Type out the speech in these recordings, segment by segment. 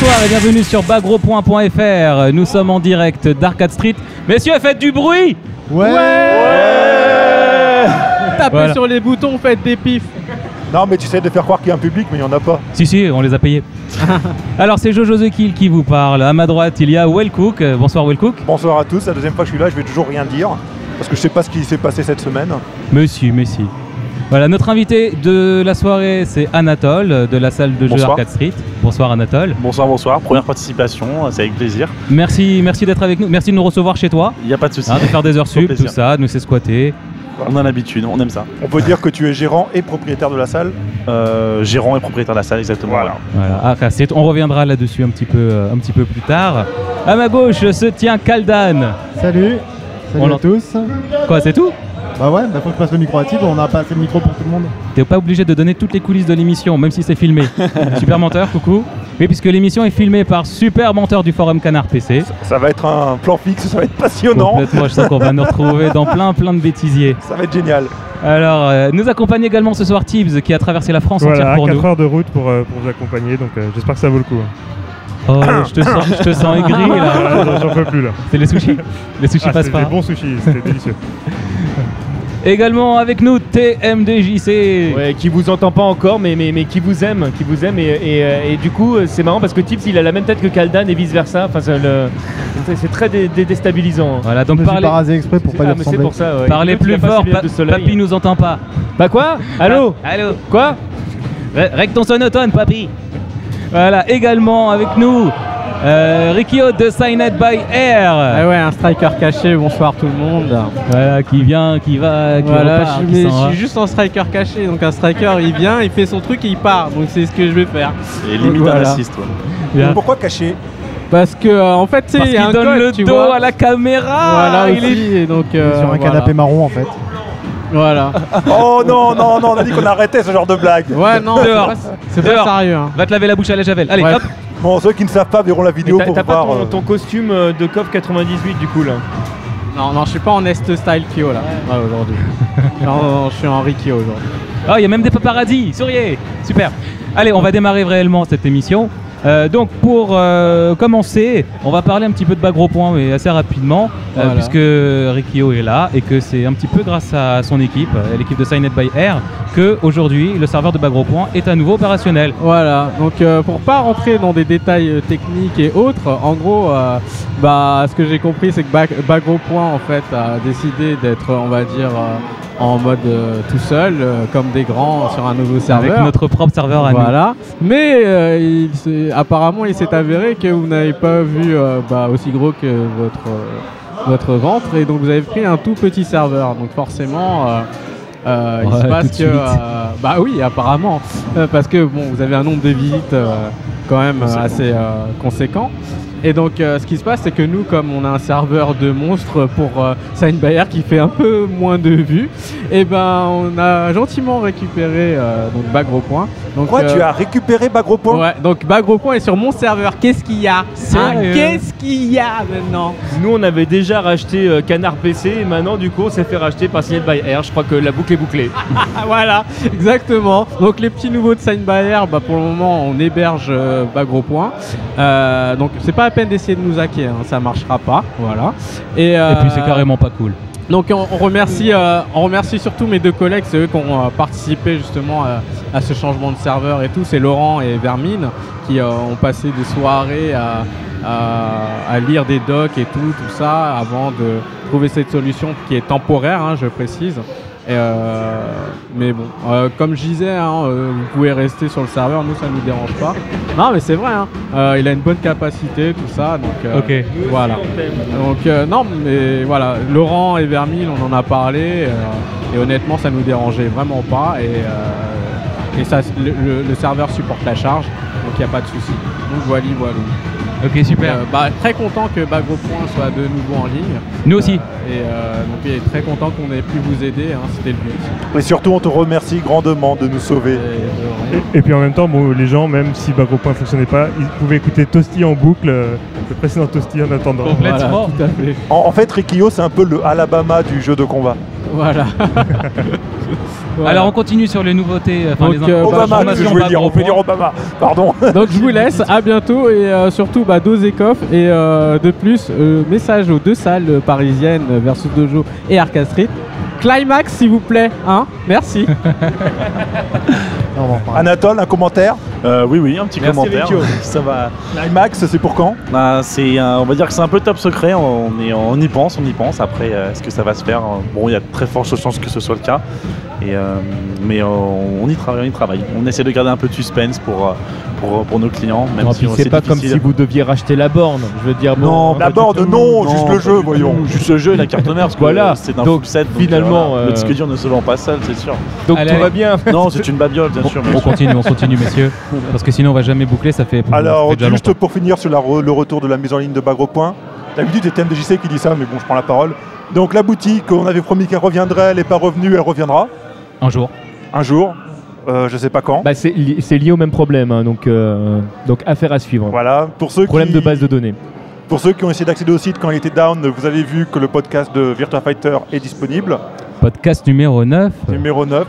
Bonsoir et bienvenue sur bagro.fr. Nous sommes en direct d'Arcade Street. Messieurs, faites du bruit Ouais, Tapez Voilà. sur les boutons, faites des pifs. Non, mais tu essaies de faire croire qu'il y a un public, mais il n'y en a pas. Si, si, on les a payés. Alors, c'est Jojo The Kill qui vous parle. À ma droite, il y a Wellcook. Bonsoir Wellcook. Bonsoir à tous, la deuxième fois que je suis là, je vais toujours rien dire. Parce que je sais pas ce qui s'est passé cette semaine. Monsieur, merci. Voilà, notre invité de la soirée, c'est Anatole euh, de la salle de jeu Bonsoir. Arcade Street. Bonsoir Anatole. Bonsoir, bonsoir. Première participation, c'est avec plaisir. Merci, merci d'être avec nous. Merci de nous recevoir chez toi. Il n'y a pas de souci. hein, de faire des heures sup, tout ça, de nous c'est squatter. On a l'habitude, on aime ça. On peut dire que tu es gérant et propriétaire de la salle. Euh, gérant et propriétaire de la salle, exactement. Voilà. Voilà, Arcade Street. On reviendra là-dessus un petit peu, euh, un petit peu plus tard. À ma gauche se tient Kaldan. Salut, salut On à tous. Quoi, c'est tout? Bah ouais, bah faut que je passe le micro à Tib, on n'a pas assez de micro pour tout le monde. T'es pas obligé de donner toutes les coulisses de l'émission, même si c'est filmé. Super menteur, coucou. Oui, puisque l'émission est filmée par Super menteur du forum Canard PC. Ça va être un plan fixe, ça va être passionnant. Complètement, je sens qu'on va nous retrouver dans plein plein de bêtisiers. Ça va être génial. Alors, euh, nous accompagne également ce soir Tibbs qui a traversé la France entière Voilà, pour 4 nous. heures de route pour, euh, pour vous accompagner, donc euh, j'espère que ça vaut le coup. hein. Oh, je te sens, je te sens aigri là. J'en- peux plus là. C'est les sushis Les sushis Ah, passent c'est pas. des bons sushis, c'était délicieux. Également avec nous TMDJC. Ouais, qui vous entend pas encore, mais, mais, mais qui vous aime, qui vous aime. Et, et, euh, et du coup, euh, c'est marrant parce que Tips, il a la même tête que Kaldan et vice versa. Enfin, c'est très dé- dé- déstabilisant. Voilà, Je donc me suis parlez, pas rasé exprès pour pas Ah, mais pour ça. ouais. parlez plus fort, pa- papy nous entend pas. Bah quoi Allô Ah, Allô Quoi Règle ton sonotone, papy. Voilà, également avec nous, euh, Rikio de Signed by Air. Ah ouais, un striker caché, bonsoir tout le monde. Voilà, qui vient, qui va, qui Voilà, repart, je, qui mais je suis juste en striker caché, donc un striker il vient, il fait son truc et il part, donc c'est ce que je vais faire. Et limite Voilà. un assist. ouais. Pourquoi cacher Parce que euh, en fait, tu sais, Parce il y a qu'il un donne code, le tu dos vois. à la caméra. Voilà il est- aussi, et donc euh, Sur un voilà. canapé marron en fait. Voilà. Oh non, non, non, on a dit qu'on arrêtait ce genre de blague. Ouais, non, c'est Dehors. pas, c'est sérieux. hein. Va te laver la bouche à la javel. Allez, Ouais. hop. Bon, ceux qui ne savent pas verront la vidéo pour t'as pas voir. ton, euh, ton costume euh, de COP 98 du coup là Non, non, je suis pas en Est Style Kyo là, ouais, aujourd'hui. non, non, non, je suis en Rikyo aujourd'hui. Oh, il y a même des paparazzis. Souriez. Super. Allez, on va démarrer réellement cette émission. Euh, donc pour euh, commencer, on va parler un petit peu de Bagro Point, mais assez rapidement, euh, puisque Rikio est là et que c'est un petit peu grâce à son équipe, l'équipe de Signed by Air, que aujourd'hui le serveur de Bagro Point est à nouveau opérationnel. Voilà, donc pour pas rentrer dans des détails techniques et autres, en gros, bah, ce que j'ai compris, c'est que Bag- Bagro Point en fait a décidé d'être, on va dire, en mode euh, tout seul, euh, comme des grands sur un nouveau serveur. Avec notre propre serveur à nous. Voilà, mais euh, il apparemment il s'est avéré que vous n'avez pas vu euh, bah, aussi gros que votre, votre ventre et donc vous avez pris un tout petit serveur. Donc forcément, euh, euh, il Ouais, se passe que. bah oui, apparemment, parce que bon, vous avez un nombre de visites quand même assez conséquent. Et donc, euh, ce qui se passe, c'est que nous, comme on a un serveur de monstres pour euh, Sign Bayer qui fait un peu moins de vues, et ben, on a gentiment récupéré euh, donc Bagro Point. Donc, Quoi, euh, tu as récupéré Bagro Point Ouais, donc Bagro Point est sur mon serveur. Qu'est-ce qu'il y a? Hein, Qu'est-ce qu'il y a maintenant? Nous on avait déjà racheté euh, Canard PC et maintenant du coup on s'est fait racheter par by Air. Je crois que la boucle est bouclée. Voilà, exactement. Donc les petits nouveaux de Sign Bayer, bah, pour le moment on héberge euh, Bagro Point. Euh, donc c'est pas la peine d'essayer de nous hacker, hein, ça marchera pas. Voilà. Et, Et puis euh, c'est carrément pas cool. Donc on, remercie, euh, on remercie surtout mes deux collègues, c'est eux qui ont euh, participé justement euh, à ce changement de serveur et tout. C'est Laurent et Vermine qui euh, ont passé des soirées à, à- à lire des docs et tout, tout ça, avant de trouver cette solution qui est temporaire, hein, je précise. Et, euh, mais bon, euh, comme je disais, hein, euh, vous pouvez rester sur le serveur, nous ça nous dérange pas. Non mais c'est vrai, hein, il a une bonne capacité, tout ça, donc Ok. voilà. Donc non, mais voilà, Laurent et Vermil, on en a parlé, et honnêtement, ça nous dérangeait vraiment pas, et, et ça, le serveur supporte la charge, donc il n'y a pas de souci. Donc voilà, voilà. Ok, super. Euh, bah, très content que Bagro Point soit de nouveau en ligne. Nous aussi. Euh, et euh, donc il est très content qu'on ait pu vous aider, hein, c'était le but. Et surtout, on te remercie grandement de nous sauver. Et, Et, et puis en même temps, bon, les gens, même si Bagro Point ne fonctionnait pas, ils pouvaient écouter Toasty en boucle euh, le précédent toasty en attendant. Complètement. Voilà, tout à fait. En, en fait, Rikio, c'est un peu le Alabama du jeu de combat. Voilà. Voilà. Alors on continue sur les nouveautés, enfin Donc, les euh, bah, Obama, que je voulais dire, on peut dire. Obama. Pardon. Donc je vous laisse, à bientôt et euh, surtout bah, dosez et euh, de plus euh, message aux deux salles parisiennes versus Dojo et Arcade Street. Climax s'il vous plaît, hein Merci. Anatole, un commentaire? Euh, oui, oui, un petit Merci, commentaire. Vecchio. Ça va. Climax, c'est pour quand? Bah, c'est, un- on va dire que c'est un peu top secret. On, est, on y pense, on y pense. Après, est-ce que ça va se faire? Bon, il y a de très fortes chances que ce soit le cas. Et, euh, mais euh, on y travaille, on y travaille. On essaie de garder un peu de suspense pour, euh, pour, pour nos clients, même Non, si c'est pas comme si vous deviez racheter la borne. Je veux dire, bon, Non, La borne, non, juste le jeu, voyons. Juste le jeu et la carte mère, parce que Voilà. euh, c'est un Donc, full set. donc, finalement, voilà. euh, le disque dur ne se vend pas seul, c'est sûr. donc Allez, tout va bien. Non, c'est une babiole, bien sûr. On continue, on continue messieurs, parce que sinon on va jamais boucler, ça fait, ça Alors, fait juste pour finir sur la re- le retour de la mise en ligne de Bagro Point. D'habitude, c'est TMDJC qui dit ça, mais bon, je prends la parole. Donc, la boutique, on avait promis qu'elle reviendrait, elle n'est pas revenue, elle reviendra Un jour. un jour. Euh, je sais pas quand. Bah, c'est li- c'est lié au même problème, hein, donc, euh, donc affaire à suivre. Voilà. Pour ceux, Problème qui, de base de données. pour ceux qui ont essayé d'accéder au site quand il était down, vous avez vu que le podcast de Virtua Fighter est disponible, Podcast numéro 9. numéro 9,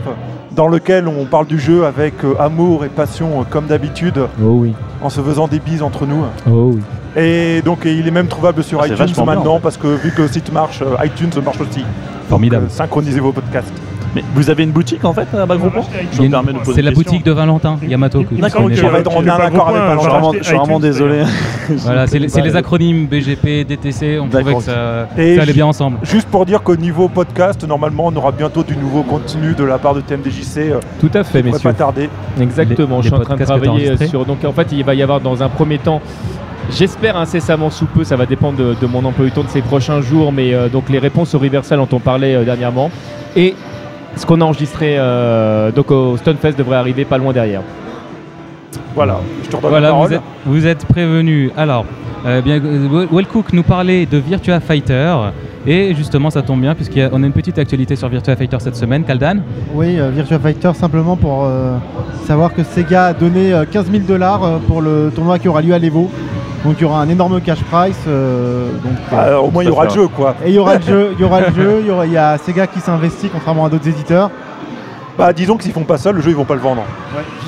dans lequel on parle du jeu avec euh, amour et passion, euh, comme d'habitude, Oh oui, en se faisant des bises entre nous. oh oui. Et donc, il est même trouvable sur Ah, iTunes bien, maintenant, en fait. parce que vu que le site marche, euh, iTunes marche aussi. Formidable. Donc, euh, synchronisez vos podcasts. Mais vous avez une boutique en fait à Je me permets de poser C'est la question. boutique de Valentin Yamato. D'accord, ok, on est en accord avec Je suis Valentin. vraiment, je suis vraiment désolé. Voilà, c'est les, acronymes BGP, DTC, on trouvait que ça, Et ça allait bien ensemble. Juste pour dire qu'au niveau podcast, normalement, on aura bientôt du nouveau contenu de la part de TMDJC. Euh, Tout à fait, on va messieurs. pas tarder. Exactement, Les- je suis en train de travailler enregistrés. sur. Donc en fait, il va y avoir dans un premier temps, j'espère incessamment sous peu, ça va dépendre de, de mon emploi du temps de ces prochains jours, mais euh, donc les réponses au Reversal dont on parlait euh, dernièrement. Et ce qu'on a enregistré donc au Stonefest devrait arriver pas loin derrière. Voilà, je te redonne Voilà, la vous parole. êtes, vous êtes prévenus. Alors, euh, bien, euh, Wellcook nous parlait de Virtua Fighter. Et justement, ça tombe bien, puisqu'on a, une petite actualité sur Virtua Fighter cette semaine. Kaldan Oui, euh, Virtua Fighter, simplement pour euh, savoir que Sega a donné euh, 15 000 dollars euh, pour le tournoi qui aura lieu à l'Evo. Donc il y aura un énorme cash price. euh, donc, euh, Ah, au moins, il y aura le jeu, quoi. et il y aura le jeu, il y aura le jeu, il y, a Sega qui s'investit contrairement à d'autres éditeurs. Bah, disons que s'ils font pas ça, le jeu, ils vont pas le vendre.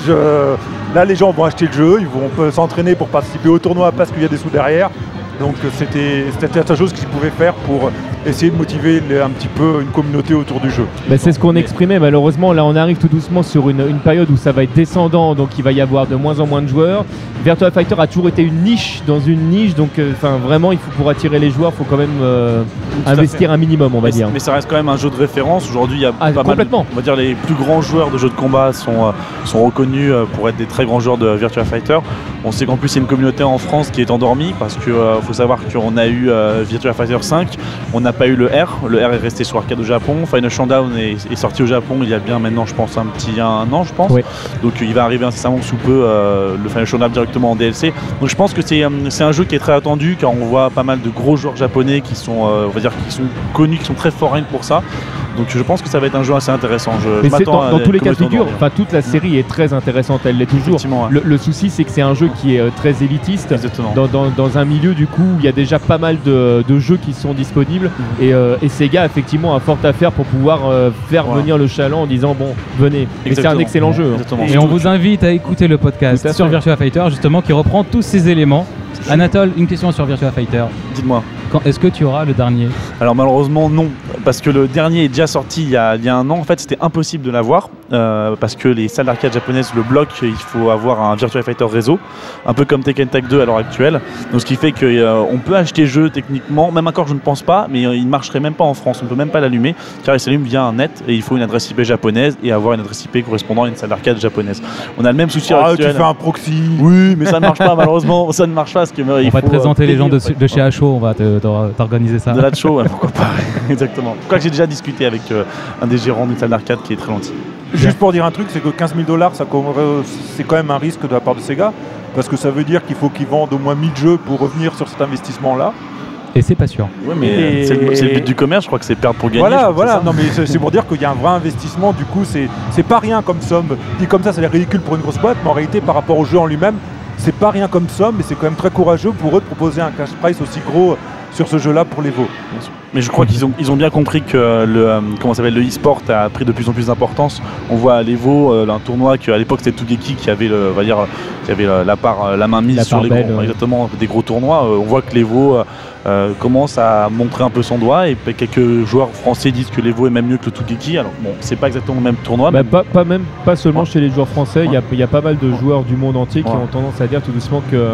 Je- Là, les gens vont acheter le jeu, ils vont euh, s'entraîner pour participer au tournoi parce qu'il y a des sous derrière. Donc, euh, c'était la seule chose qu'ils pouvaient faire pour essayer de motiver les- un petit peu une communauté autour du jeu. Bah, c'est ce qu'on exprimait, malheureusement là on arrive tout doucement sur une, une période où ça va être descendant, donc il va y avoir de moins en moins de joueurs. Virtua Fighter a toujours été une niche dans une niche, donc euh, enfin vraiment il faut pour attirer les joueurs, il faut quand même euh, investir un minimum on va mais, dire. mais ça reste quand même un jeu de référence. Aujourd'hui, il y a Ah, pas mal. de- on va dire les plus grands joueurs de jeux de combat sont, euh, sont reconnus euh, pour être des très grands joueurs de Virtua Fighter. On sait qu'en plus, il y a une communauté en France qui est endormie parce qu'il faut savoir qu'on a eu euh, Virtua Fighter 5, on n'a pas eu le R. Le R est resté sur arcade au Japon. Final Showdown est, est sorti au Japon il y a bien maintenant, je pense, un petit un an, je pense. Oui. Donc il va arriver incessamment sous peu euh, le Final Showdown directement en DLC. Donc je pense que c'est euh, c'est un jeu qui est très attendu car on voit pas mal de gros joueurs japonais qui sont, euh, on va dire, qui sont connus, qui sont très que pour ça. Donc je pense que ça va être un jeu assez intéressant. Je, Mais dans, tous les cas de figure, enfin toute la série est très intéressante, elle l'est toujours. Ouais. Le, le souci c'est que c'est un jeu qui est euh, très élitiste. Dans, dans- dans un milieu du coup où il y a déjà pas mal de, de jeux qui sont disponibles et, euh, et Sega effectivement a fort à faire pour pouvoir euh, faire Ouais. venir le chaland en disant bon venez et c'est un excellent jeu hein. Exactement. Et on vous invite à écouter le podcast sur. Virtua Fighter, justement, qui reprend tous ces éléments. Anatole, une question sur Virtua Fighter. Dites-moi. Quand- Est-ce que tu auras le dernier? Alors malheureusement non, parce que le dernier est déjà sorti il y a, il y a un an. En fait, c'était impossible de l'avoir euh, parce que les salles d'arcade japonaises le bloquent. Il faut avoir un Virtua Fighter réseau, un peu comme Tekken Tag 2 à l'heure actuelle. Donc ce qui fait qu'on peut acheter le jeu techniquement, même encore je ne pense pas, mais euh, il ne marcherait même pas en France. On ne peut même pas l'allumer car il s'allume via un net et il faut une adresse IP japonaise et avoir une adresse IP correspondant à une salle d'arcade japonaise. On a le même souci Ah, tu fais un proxy. Oui, mais ça ne marche pas malheureusement. Ça ne marche pas parce que euh, il On va te faut, euh, présenter les gens de, chez HO, on va t'organiser ça. de la show, ouais, pourquoi pas, exactement. Quoi que j'ai déjà discuté avec euh, un des gérants d'une salle d'arcade qui est très gentil. Juste pour dire un truc, c'est que 15 000 dollars, c'est quand même un risque de la part de Sega. Parce que ça veut dire qu'il faut qu'ils vendent au moins 1000 jeux pour revenir sur cet investissement-là. Et c'est pas sûr. Ouais, mais Et- c'est le, c'est le but du commerce, je crois que c'est perdre pour gagner. Voilà, voilà. c'est. Non, mais c'est c'est pour dire qu'il y a un vrai investissement. Du coup, c'est c'est pas rien comme somme. Dit comme ça, ça a l'air ridicule pour une grosse boîte, mais en réalité, par rapport au jeu en lui-même, c'est pas rien comme somme, mais c'est quand même très courageux pour eux de proposer un cash price aussi gros sur ce jeu-là pour l'Evo. Mais je crois qu'ils ont, ils ont bien compris que le, euh, comment ça s'appelle, le e-sport a pris de plus en plus d'importance. On voit à l'Evo euh, un tournoi qu'à l'époque c'était Tougeki qui avait, le, on va dire, qui avait la, la part, euh, la main mise La sur les belle, gros, ouais. exactement, des gros tournois. Euh, on voit que l'Evo euh, commence à montrer un peu son doigt et quelques joueurs français disent que l'Evo est même mieux que le Tougeki. Alors bon, c'est pas exactement le même tournoi. Bah, mais pas, pas même pas seulement chez les joueurs français, il y a- il y, a pas mal de joueurs du monde entier qui ont tendance à dire tout doucement que,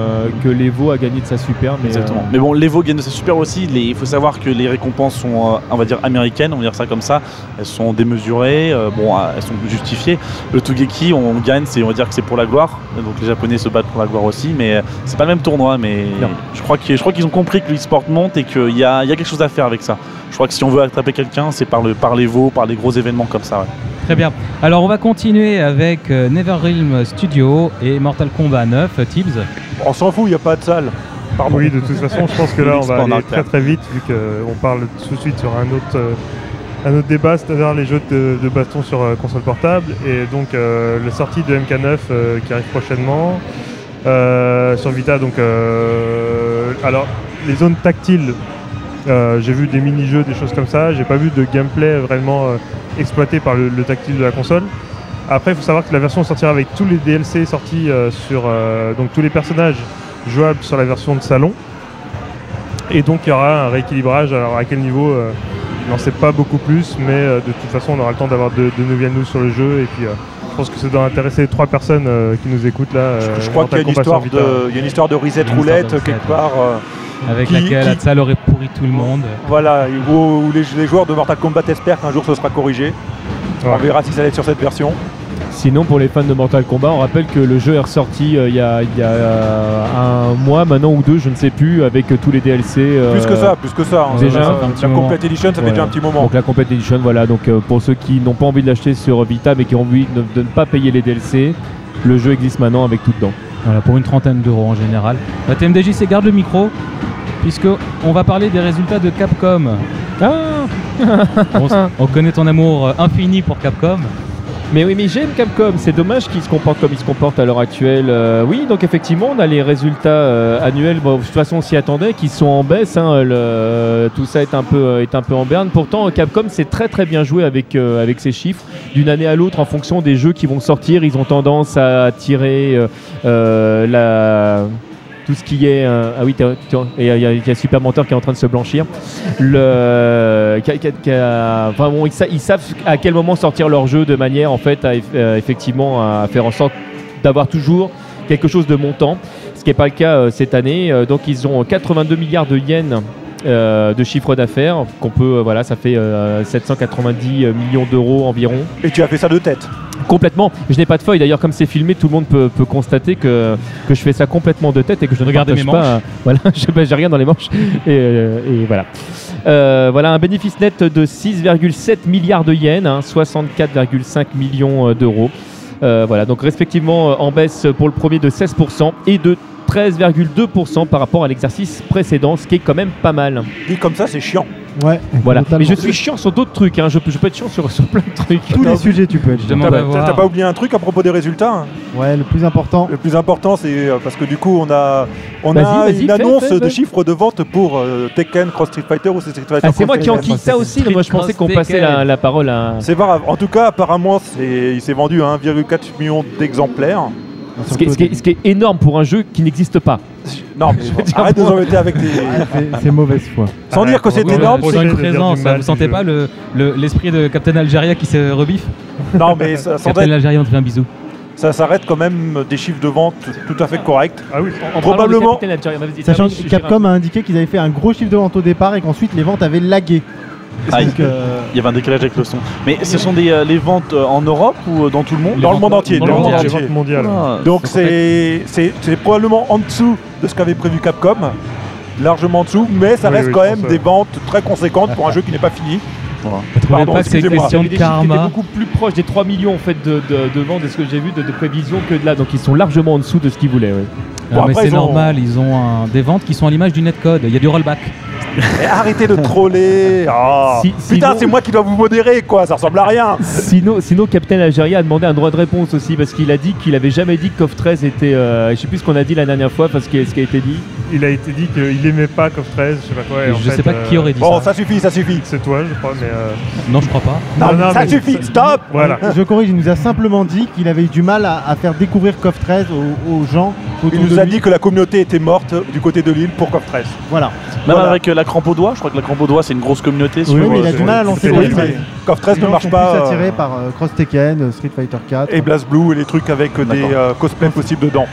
que l'Evo a gagné de sa super. Mais, Exactement. euh, Mais bon, l'Evo gagne de sa super aussi. Les- Il faut savoir que les récompenses sont, euh, on va dire, américaines, on va dire ça comme ça. Elles sont démesurées, bon, elles sont justifiées. Le Tugeki, on gagne, c'est, on va dire que c'est pour la gloire. Donc les Japonais se battent pour la gloire aussi, mais c'est pas le même tournoi. Mais Non. je crois qu'ils, je crois qu'ils ont compris que l'e-sport monte et qu'il y y a quelque chose à faire avec ça. Je crois que si on veut attraper quelqu'un, c'est par le, par l'Evo, par les gros événements comme ça. ouais. Très bien. Alors on va continuer avec euh, NetherRealm Studio et Mortal Kombat 9, euh, Tibbs. On s'en fout, il n'y a pas de salle. Pardon. Oui, de toute façon, je pense que là, on va aller très très vite, vu qu'on parle tout de suite sur un autre, euh, un autre débat, c'est-à-dire les jeux de, de baston sur euh, console portable. Et donc, euh, la sortie de MK9 euh, qui arrive prochainement. Euh, sur Vita, donc, euh, alors, les zones tactiles, euh, j'ai vu des mini-jeux, des choses comme ça. J'ai pas vu de gameplay vraiment euh, exploité par le, le tactile de la console. Après, il faut savoir que la version sortira avec tous les DLC sortis euh, sur euh, donc tous les personnages jouables sur la version de salon. Et donc il y aura un rééquilibrage. Alors à quel niveau euh, Je n'en sais pas beaucoup plus, mais euh, de toute façon on aura le temps d'avoir de, de nouvelles news sur le jeu. Et puis euh, je pense que ça doit intéresser les trois personnes euh, qui nous écoutent là. euh, Je crois qu'il y a une histoire de, il y a une histoire de reset roulette quelque part. Avec Qui- laquelle qui- aurait pourri tout le monde. voilà, où, les, les joueurs de Mortal Kombat espèrent qu'un jour ce sera corrigé. On verra si ça va être sur cette version. Sinon, pour les fans de Mortal Kombat, on rappelle que le jeu est ressorti euh, il y, a, il y a, euh, un mois maintenant ou deux, je ne sais plus, avec euh, tous les DLC. Plus que ça, plus que ça. hein. déjà, ça la moment. Complete Edition, ça fait déjà un petit moment. Donc la Complete Edition, voilà. Donc pour ceux qui n'ont pas envie de l'acheter sur Vita, mais qui ont envie de, de ne pas payer les DLC, le jeu existe maintenant avec tout dedans. Voilà, pour une trentaine d'euros en général. La TMDJC garde le micro, puisque on va parler des résultats de Capcom. Ah on connaît ton amour euh, infini pour Capcom. Mais oui, mais j'aime Capcom. C'est dommage qu'ils se comportent comme ils se comportent à l'heure actuelle. Euh, oui, donc effectivement, on a les résultats euh, annuels. Bon, de toute façon, on s'y attendait, qui sont en baisse. hein. Le- tout ça est un peu euh, est un peu en berne. Pourtant, Capcom c'est très très bien joué avec euh, avec ces chiffres. D'une année à l'autre, en fonction des jeux qui vont sortir, ils ont tendance à tirer euh, euh, la tout ce qui est euh, ah oui il y, a- Super Mentor qui est en train de se blanchir. Le enfin bon, ils, sa- ils savent à quel moment sortir leur jeu de manière en fait à euh, effectivement à faire en sorte d'avoir toujours quelque chose de montant ce qui n'est pas le cas euh, cette année. Donc ils ont 82 milliards de yens euh, de chiffre d'affaires qu'on peut euh, voilà ça fait euh, 790 millions d'euros environ Et tu as fait ça de tête. Complètement. Je n'ai pas de feuille. D'ailleurs, comme c'est filmé, tout le monde peut, peut constater que, que je fais ça complètement de tête et que je ne mes pas. euh, voilà, je- bah, j'ai rien dans les manches. Et, euh, et voilà. Euh, voilà, un bénéfice net de 6,7 milliards de yens, hein, 64,5 millions euh, d'euros. Euh, voilà, donc respectivement euh, en baisse pour le premier de 16% et de 13,2% par rapport à l'exercice précédent, ce qui est quand même pas mal. Dit comme ça, c'est chiant. Ouais, Voilà. totalement. Mais je suis chiant sur d'autres trucs. hein. Je, peux, je peux être chiant sur, sur plein de trucs. Tous les sujets, tu peux être. Je chiant. demande T'as à voir. t'as pas oublié un truc à propos des résultats hein? Ouais, le plus important. Le plus important, c'est euh, parce que du coup, on a, on Vas-y, a vas-y, une fais, annonce fais, de chiffres de vente pour euh, Tekken Cross Street Fighter ou Street Fighter Ah, c'est moi qui enquille ça aussi. mais Moi, je pensais qu'on passait la, la parole à. C'est pas grave. En tout cas, apparemment, c'est- il s'est vendu à 1,4 million d'exemplaires. Ce qui, est, ce qui est- ce qui est énorme pour un jeu qui n'existe pas. Non, mais bon, arrête de nous embêter avec des. Ah, c'est- C'est mauvaise foi. Sans dire que c'est énorme, une c'est- dire présence, vous sentez pas l'esprit de Captain Algeria qui se rebiffe? Non, mais ça, Captain Algeria, on te fait un bisou. ça s'arrête quand même des chiffres de vente tout à fait corrects. Ah oui, En Probablement- Captain Sachant que Capcom a indiqué qu'ils avaient fait un gros chiffre de vente au départ et qu'ensuite les ventes avaient lagué. Ah, Donc, euh, Il y avait un décalage avec le son. Mais ce sont des, euh, les ventes euh, en Europe ou dans tout le monde Dans le monde entier. dans le monde entier. Ah. Donc c'est probablement en dessous de ce qu'avait prévu Capcom, largement en dessous, mais ça Oui, reste oui, quand même des ventes très conséquentes pour un jeu qui n'est pas fini. Trouvez Pardon, pas que c'est question de qui karma beaucoup plus proches des 3 millions en fait de, de, de ventes de ce que j'ai vu de, de prévisions que de là. Donc ils sont largement en dessous de ce qu'ils voulaient. ouais. Non, Bon, mais après, c'est ont- normal, ils ont un- des ventes qui sont à l'image du netcode. Il y a du rollback. Mais arrêtez de troller. Oh. Si- Putain, sinon- c'est moi qui dois vous modérer, quoi. Ça ressemble à rien. Sinon, sinon Captain Algérie a demandé un droit de réponse aussi parce qu'il a dit qu'il avait jamais dit que KOF 13 était. euh, je sais plus ce qu'on a dit la dernière fois parce que ce qui a été dit. Il a été dit qu'il aimait pas KOF 13, je sais pas quoi. et en je fait, sais pas euh, qui aurait dit Bon, ça. ça suffit, ça suffit. C'est toi, je crois, mais. euh, Non, je crois pas. Non, Non, non, ça suffit. Stop. Voilà. Je corrige, il nous a simplement dit qu'il avait eu du mal à, à faire découvrir KOF 13 aux, aux gens Il nous de a lui. dit que la communauté était morte du côté de l'île pour COF 13. Voilà. Même Voilà. avec euh, la crampe au doigt, je crois que la crampe au doigt c'est une grosse communauté. sur- Oui, mais il a c'est- du mal à lancer c'est- KOF c'est- 13. COF 13 Les ne marche pas. plus euh, par euh, Cross Tekken, euh, Street Fighter 4. et Blast Blue et les trucs avec euh, des euh, cosplays possibles dedans.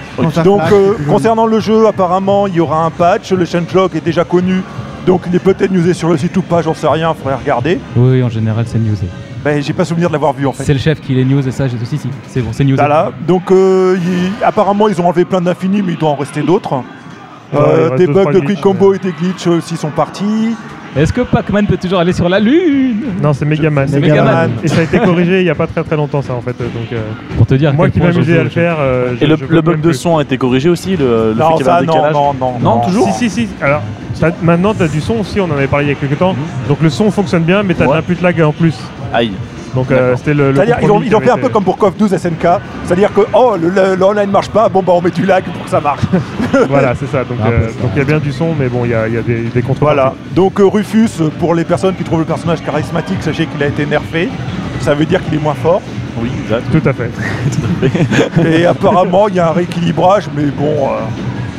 Donc euh, concernant le jeu, apparemment il y aura un patch, le changelog est déjà connu, donc il est peut-être newsé sur le site ou pas, j'en sais rien, faudrait regarder. Oui, en général, c'est newsé. Ben, j'ai pas souvenir de l'avoir vu en fait. C'est le chef qui les news et ça, j'ai si, si, c'est bon, c'est newsé. Voilà. Donc euh, il- apparemment ils ont enlevé plein d'infinis mais il doit en rester d'autres. Ouais, Euh, reste des bugs de quick combo et des glitches aussi sont partis. Est-ce que Pac-Man peut toujours aller sur la lune? Non, c'est Megaman. C'est Megaman. Et ça a été corrigé il y a pas très très longtemps, ça en fait. Donc, euh, Pour te dire. moi qui m'amusais à le faire. euh, je- Et le, je le bug de son a été corrigé aussi, le, le fait non, qu'il y avait un non, décalage. non, non, Non, toujours Si, si, si. Alors, maintenant, tu as du son aussi, on en avait parlé il y a quelques temps. Mhm. Donc le son fonctionne bien, mais tu as Ouais. de l'input lag en plus. Aïe. Donc euh, c'était le. le C'est-à-dire ils ont, ils fait un peu comme pour CoF 12 SNK, c'est-à-dire que oh le, le- le online marche pas, bon bah on met du lag pour que ça marche. Voilà, c'est ça. Donc euh, ça. donc il y a bien du son, mais bon, il y a, il y a des, des contreparties. Voilà. Donc euh, Rufus, pour les personnes qui trouvent le personnage charismatique, sachez qu'il a été nerfé. Ça veut dire qu'il est moins fort. Oui, exact. Tout à fait. Et apparemment il y a un rééquilibrage, mais bon, euh,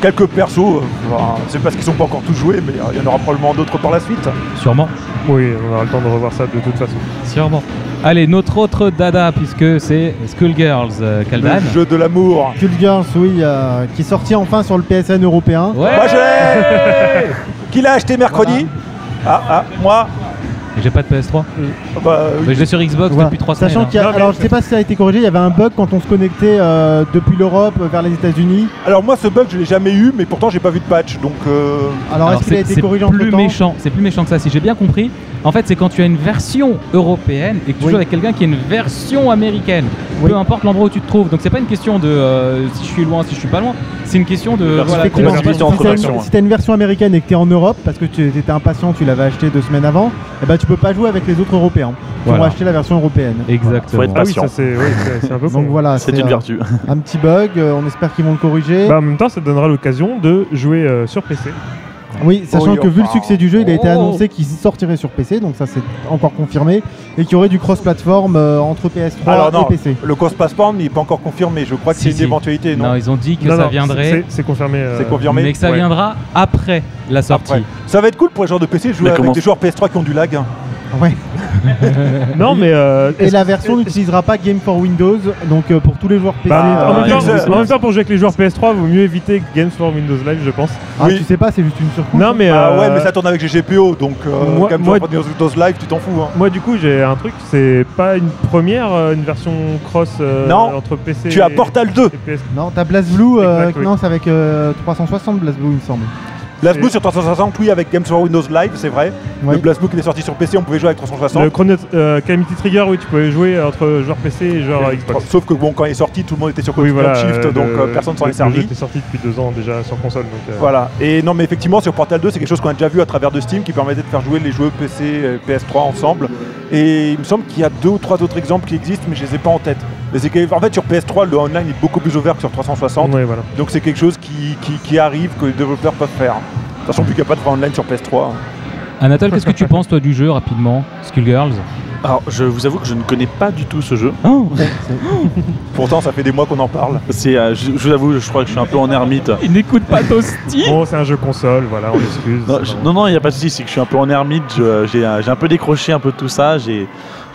quelques persos, enfin, c'est parce qu'ils sont pas encore tous joués, mais euh, il y en aura probablement d'autres par la suite. Sûrement, Oui, on aura le temps de revoir ça de toute façon. sûrement. Allez, notre autre dada, puisque c'est Skullgirls euh, Kaldan. Le jeu de l'amour. Skullgirls, oui, euh, qui est sorti enfin sur le PSN européen. Ouais Moi je l'ai Qui l'a acheté mercredi Ah, ah, moi J'ai pas de PS3. Bah, oui. Mais je l'ai sur Xbox Voilà. depuis 3 Sachant semaines. hein. qu'il y a, alors je sais pas si ça a été corrigé, il y avait un bug quand on se connectait euh, depuis l'Europe vers les États-Unis. Alors moi ce bug je l'ai jamais eu, mais pourtant j'ai pas vu de patch, donc euh, Alors, Alors, est-ce qu'il a c'est été corrigé en plus méchant, c'est plus méchant que ça. Si j'ai bien compris, en fait, c'est quand tu as une version européenne et que tu Oui. joues avec quelqu'un qui a une version américaine. Oui. Peu importe l'endroit où tu te trouves. Donc c'est pas une question de euh, si je suis loin, si je suis pas loin. C'est une question de voilà, si t'as une, si t'as une version américaine et que tu es en Europe, parce que tu étais impatient, tu l'avais acheté deux semaines avant, eh ben, tu peux pas jouer avec les autres Européens qui Voilà. ont acheté la version européenne. Exactement. Faut être Ah oui, Patient. ça c'est oui, c'est- un peu. Donc voilà, C'est c'est une euh, vertu. un petit bug, euh, on espère qu'ils vont le corriger. Bah, en même temps, ça te donnera l'occasion de jouer euh, sur PC. Oui, sachant oui, que vu le succès du jeu, il a été oh. annoncé qu'il sortirait sur PC, donc ça c'est encore confirmé, et qu'il y aurait du cross-platform euh, entre PS3 Alors non, et PC. le cross passport n'est pas encore confirmé, je crois que Si, c'est une si. éventualité, non, Non, ils ont dit que Non, ça non, viendrait, c'est- C'est confirmé. euh, C'est confirmé mais que ça Ouais. viendra après la sortie. Après. Ça va être cool pour les joueurs de PC de jouer Mais avec comment- des joueurs PS3 qui ont du lag. Ouais. Non, mais. euh, Et est-ce- la version n'utilisera pas Game for Windows, donc euh, pour tous les joueurs PC. Bah, euh, en, même temps, c'est- en même temps, pour jouer avec les joueurs PS3, vaut mieux éviter Games for Windows Live, je pense. ah, oui. tu sais pas, c'est juste une surcouche. Non, mais. Ah euh, ouais, mais ça tourne avec GGPO, donc euh, moi- comme moi- Windows Live, tu t'en fous. Hein. Moi, du coup, j'ai un truc, c'est pas une première, euh, une version cross euh, Non, entre PC Tu as et- Portal 2. et PS. Non, t'as BlazBlue, euh, Exact, oui. non, c'est avec euh, 360 BlazBlue, il me semble. Et- sur 360, oui, avec Games for Windows Live, c'est vrai. Ouais. Le BlazBlue qui est sorti sur PC, on pouvait jouer avec 360. Le Chrono euh, Calamity Trigger, oui, tu pouvais jouer entre joueurs PC et joueurs Xbox. Sauf que bon, quand il est sorti, tout le monde était sur Oui, voilà. Shift, euh, donc euh, personne s'en est servi. Jeu était sorti depuis deux ans déjà sur console. Donc, euh, Voilà. Et non, mais effectivement, sur Portal 2, c'est quelque chose qu'on a déjà vu à travers de Steam qui permettait de faire jouer les jeux PC et PS3 ensemble. Et il me semble qu'il y a deux ou trois autres exemples qui existent, mais je les ai pas en tête. Mais c'est en fait, sur PS3, le online est beaucoup plus ouvert que sur 360. ouais, voilà. Donc c'est quelque chose qui, qui- qui arrive, que les développeurs peuvent faire. De toute façon, plus qu'il n'y a pas de vrai online sur PS3. Anatole, qu'est-ce que tu penses toi du jeu rapidement Skullgirls? Alors, je vous avoue que je ne connais pas du tout ce jeu. Oh, Pourtant, ça fait des mois qu'on en parle. C'est, euh, je, je vous avoue, je crois que je suis un peu en ermite. Il n'écoute pas Toasty Bon, c'est un jeu console, voilà, on l'excuse. Non, je- non, non, il n'y a pas de souci, c'est que je suis un peu en ermite. J'ai euh, j'ai un peu décroché un peu de tout ça. J'ai-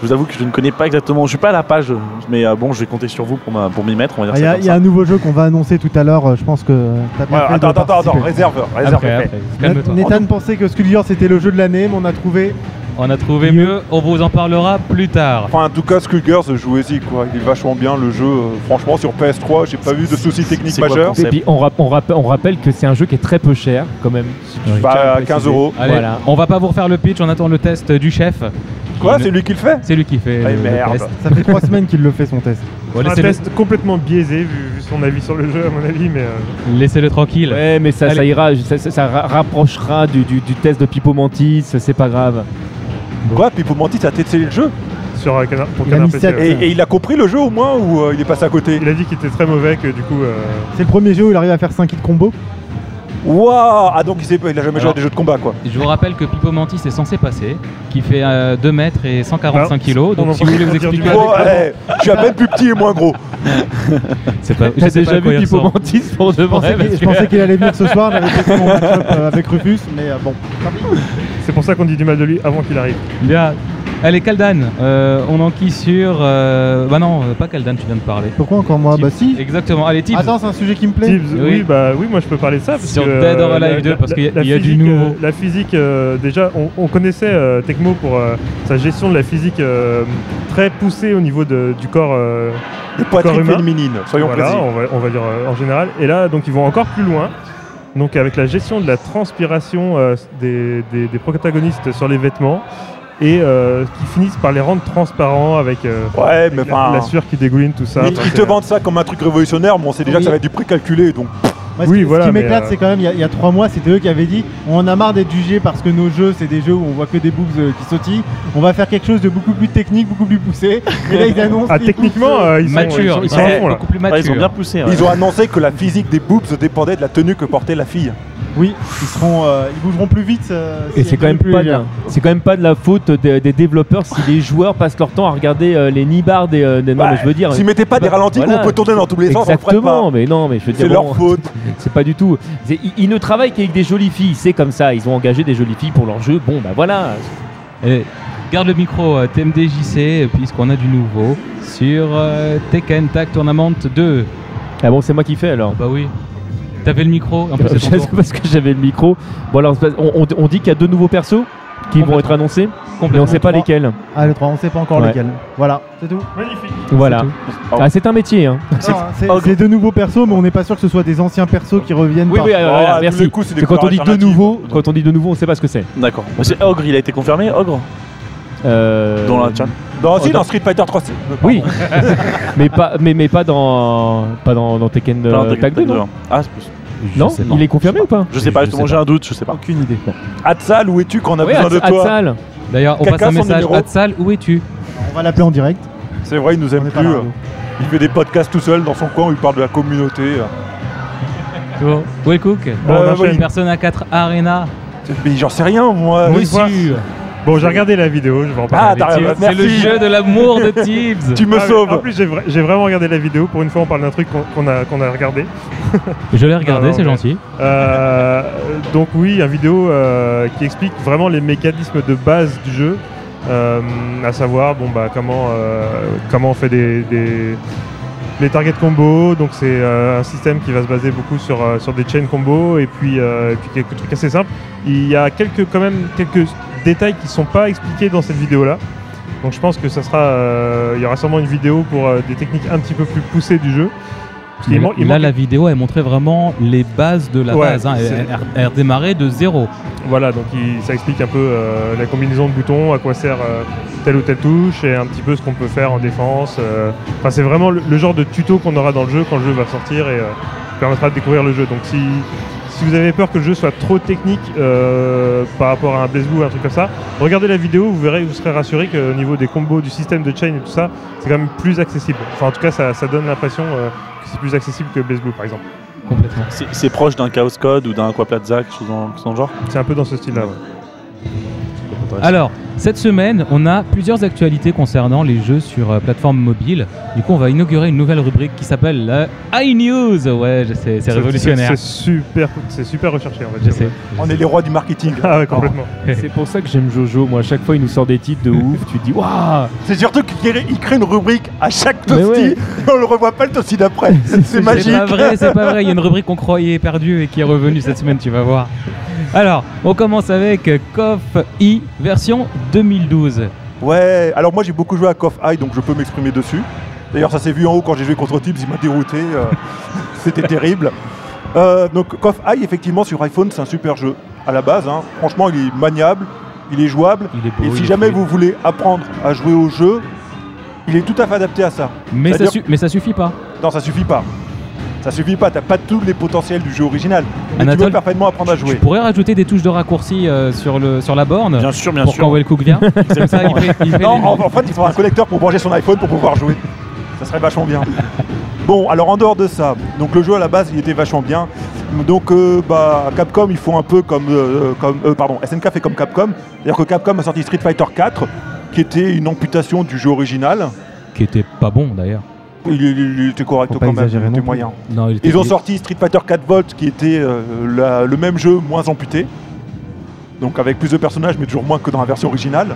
Je vous avoue que je ne connais pas exactement. Je suis pas à la page, mais euh, bon, je vais compter sur vous pour, m'a- pour m'y mettre. Dire Ah, Il y, a- il y un nouveau jeu qu'on va annoncer tout à l'heure, euh, je pense que t'as bien Ouais, fait attends, de attends, attends, réserve, réserve. Après. Nathan pensait que Skullgirls c'était le jeu de l'année, mais on a trouvé. On a trouvé mieux, on vous en parlera plus tard. Enfin, en tout cas, Skullgirls, jouez-y quoi. Il est vachement bien le jeu. euh, Franchement, sur PS3, j'ai pas vu de soucis techniques majeurs. Et puis on, rap- on on rappelle que c'est un jeu qui est très peu cher quand même. si à Bah, le 15 préciser. euros. Allez, Voilà. on va pas vous refaire le pitch, on attend le test du chef. Quoi, c'est lui qui le fait C'est lui qui fait Ah, le, le merde. test. Ça fait trois semaines qu'il le fait son test. Bon, un laissez-le test complètement biaisé vu, vu son avis sur le jeu à mon avis, mais euh, laissez-le tranquille. Ouais, mais ça, ça Allez. ira, ça, ça- ça ra- rapprochera du, du- du test de Pipo Mantis, c'est pas grave. Quoi Pipo Mantis a testé le jeu sur euh, Canard- pour Il a Canard mis PC, sept. ouais. et, et il a compris le jeu au moins ou euh, il est passé à côté Il a dit qu'il était très mauvais, que du coup. euh, C'est le premier jeu où il arrive à faire 5 hits combo. Waouh Ah donc il, sait pas, il a jamais joué à des jeux de combat quoi. Je vous rappelle que Pipo Mantis est censé passer, qui fait euh, 2 mètres et 145 Alors, kilos. on Donc si vous voulez vous expliquer. Oh, eh, je suis à peine plus petit et moins gros. c'est pas. pas déjà vu Pipo. Mantis pour de Je pensais vrai qu'il parce je pensais que- qu'il allait venir ce soir, j'avais fait mon match-up euh, avec Rufus, mais euh, bon. C'est pour ça qu'on dit du mal de lui avant qu'il arrive. Bien. Allez, Kaldan, euh, on enquille sur. euh, Bah non, euh, pas Kaldan, tu viens de parler. Pourquoi encore moi Tibbs. Bah si. Exactement. Allez, Tibbs. Attends, c'est un sujet qui me plaît. Oui. oui. bah oui, moi je peux parler de ça. Parce Sur que, Dead or la- Alive 2, la- parce qu'il y a- y a du nouveau. euh, la physique, euh, déjà, on, on connaissait euh, Tecmo pour euh, sa gestion de la physique euh, très poussée au niveau de- du corps. euh, poitrines humain. féminines, soyons voilà, précis. on va, on va dire euh, en général. Et là, donc ils vont encore plus loin. Donc avec la gestion de la transpiration euh, des, des- des protagonistes sur les vêtements et euh, qui finissent par les rendre transparents avec, euh, Ouais, mais avec la, sueur qui dégouline, tout ça. Ils, Enfin, ils te vendent ça comme un truc révolutionnaire, mais on sait déjà Oui. que ça va être du précalculé, donc Moi, ce Oui, qui, voilà, ce qui mais, m'éclate, euh, c'est quand même, il y a- il y, a trois mois, c'était eux qui avaient dit on en a marre d'être jugés parce que nos jeux, c'est des jeux où on voit que des boobs euh, qui sautillent. On va faire quelque chose de beaucoup plus technique, beaucoup plus poussé. Et là, ils annoncent. Ah, techniquement, euh, ils, sont, Mature, ils sont, ils sont ouais, à fond là. beaucoup plus Ouais, mature. ils ont bien poussé. ouais. ils ont annoncé que la physique des boobs dépendait de la tenue que portait la fille. Oui, ils seront, euh, ils bougeront plus vite. euh, Et c'est quand même pas de c'est quand même pas de la faute des, des développeurs si les joueurs passent leur temps à regarder euh, les nibards des, des- non Bah, mais je veux dire S'ils mettaient pas des bah, ralentis voilà. on peut tourner dans tous les sens, exactement mais non mais je veux dire C'est leur faute. c'est pas du tout ils, ils ne travaillent qu'avec des jolies filles c'est comme ça ils ont engagé des jolies filles pour leur jeu bon bah voilà Et garde le micro, TMDJC, puisqu'on a du nouveau sur euh, Tekken Tag Tournament 2. ah bon c'est moi qui fais alors? Bah oui. T'avais le micro, en plus c'est parce que j'avais le micro bon alors on, on- on dit qu'il y a deux nouveaux persos qui vont être annoncés mais on Complètement. sait pas lesquels Ah, le 3, on sait pas encore Ouais. lesquels. Voilà, c'est tout. Magnifique. voilà tout. ah, c'est un métier hein. Hein, C'est Oh, c'est de nouveaux persos, mais on n'est pas sûr que ce soit des anciens persos qui reviennent. oui par- oui alors, Oh, merci c'est C'est quand on dit de nouveau quand on dit de nouveau on sait pas ce que c'est D'accord. Ogre, il a été confirmé, Ogre? Euh, Dans la chat. Non, si, Oh, dans Street Fighter 3. c'est- Oui, mais pas, mais, mais pas dans, pas dans, dans Tekken euh, Non, t'inquiète, Tag 2, t'inquiète, non. Ah, c'est possible. Non, sais pas. il est confirmé ou pas Je sais pas, justement, j'ai un doute, je sais pas. Aucune idée. Hatsal, où es-tu quand on a Oui, besoin de toi Hatsal. D'ailleurs, on Caca, passe un message. Hatsal, où es-tu On va l'appeler en direct. C'est vrai, il nous aime plus. euh. Il fait des podcasts tout seul dans son coin où il parle de la communauté. euh. Bon. Will Cook Bon, on Euh, enchaîne. oui. Persona 4 Arena. Mais j'en sais rien, moi. Bon, j'ai regardé la vidéo, je vais en Ah, parler. Tibbs. C'est le jeu de l'amour de Tibbs. Tu me Ah, sauves. En plus, j'ai vra- j'ai vraiment regardé la vidéo. Pour une fois, on parle d'un truc qu'on a, regardé. Je l'ai regardé, non, c'est gentil. Euh, donc oui, une vidéo euh, qui explique vraiment les mécanismes de base du jeu, euh, à savoir bon bah comment euh, comment on fait des, des- les target combos. Donc c'est euh, un système qui va se baser beaucoup sur euh, sur des chain combos et puis euh, et puis quelques trucs assez simples. Il y a quelques quand même quelques détails qui sont pas expliqués dans cette vidéo là. Donc je pense que ça sera euh, il y aura sûrement une vidéo pour euh, des techniques un petit peu plus poussées du jeu. Là, il là, manque- la vidéo, elle montrait vraiment les bases de la Ouais, base. hein. Elle, elle- redémarrait de zéro. Voilà, donc il- ça explique un peu euh, la combinaison de boutons, à quoi sert euh, telle ou telle touche, et un petit peu ce qu'on peut faire en défense. euh. Enfin, c'est vraiment le, le genre de tuto qu'on aura dans le jeu quand le jeu va sortir et permettra de découvrir le jeu. Donc si, si vous avez peur que le jeu soit trop technique euh, par rapport à un Blaze Blue ou un truc comme ça, regardez la vidéo, vous verrez, vous serez rassuré qu'au niveau des combos, du système de chain et tout ça, c'est quand même plus accessible. Enfin, en tout cas, ça, ça donne l'impression euh, que c'est plus accessible que Blaze Blue, par exemple. Complètement. C'est c'est proche d'un Chaos Code ou d'un Aquaplaza, quelque chose dans, dans le genre? C'est un peu dans ce style-là. ouais. Alors, cette semaine, on a plusieurs actualités concernant les jeux sur euh, plateforme mobile. Du coup, on va inaugurer une nouvelle rubrique qui s'appelle la iNews. Ouais, je sais, c'est révolutionnaire. C'est super, c'est super recherché, Je dire. sais. On est les rois du marketing. Ah ouais, complètement. C'est pour ça que j'aime Jojo. Moi, à chaque fois, il nous sort des titres de ouf. Tu te dis, waouh C'est surtout qu'il crée- une rubrique à chaque Mais toasty. ouais. On le revoit pas le toasty d'après. C'est C'est magique. pas vrai, c'est pas vrai. Il y a une rubrique qu'on croyait perdue et qui est revenue cette semaine, tu vas voir. Alors, on commence avec KOF I version 2012. Ouais, alors moi j'ai beaucoup joué à KOF High donc je peux m'exprimer dessus. D'ailleurs ça s'est vu en haut quand j'ai joué contre Tibbs, il m'a dérouté. euh, C'était terrible. Euh, donc KOF High effectivement sur iPhone c'est un super jeu à la base. hein. Franchement il est maniable, il est jouable. Il est beau. Et si jamais vous voulez apprendre à jouer au jeu, Il est tout à fait adapté à ça. Mais ça, su- mais ça suffit pas. Non, ça suffit pas. Ça suffit pas, t'as pas tous les potentiels du jeu original. Mais tu Anatole, peux parfaitement apprendre à Tu jouer. pourrais rajouter des touches de raccourci euh, sur, le, sur la borne Bien sûr, bien pour sûr. quand Wellcook vient. Comme ça, il fait, il fait Non, les- en, en fait, il faudra un connecteur pour brancher son iPhone pour pouvoir jouer. Ça serait vachement bien. Bon, alors en dehors de ça, donc le jeu à la base, il était vachement bien. Donc, euh, bah, Capcom, ils font un peu comme, euh, comme euh, pardon, SNK fait comme Capcom. C'est-à-dire que Capcom a sorti Street Fighter 4, qui était une amputation du jeu original. qui était pas bon d'ailleurs. Il, il- il était correct Faut pas quand même, exagérer il était non plus. moyen. Non, il était- Ils ont sorti Street Fighter 4 Volt, qui était euh, la- le même jeu, moins amputé. Donc avec plus de personnages, mais toujours moins que dans la version originale.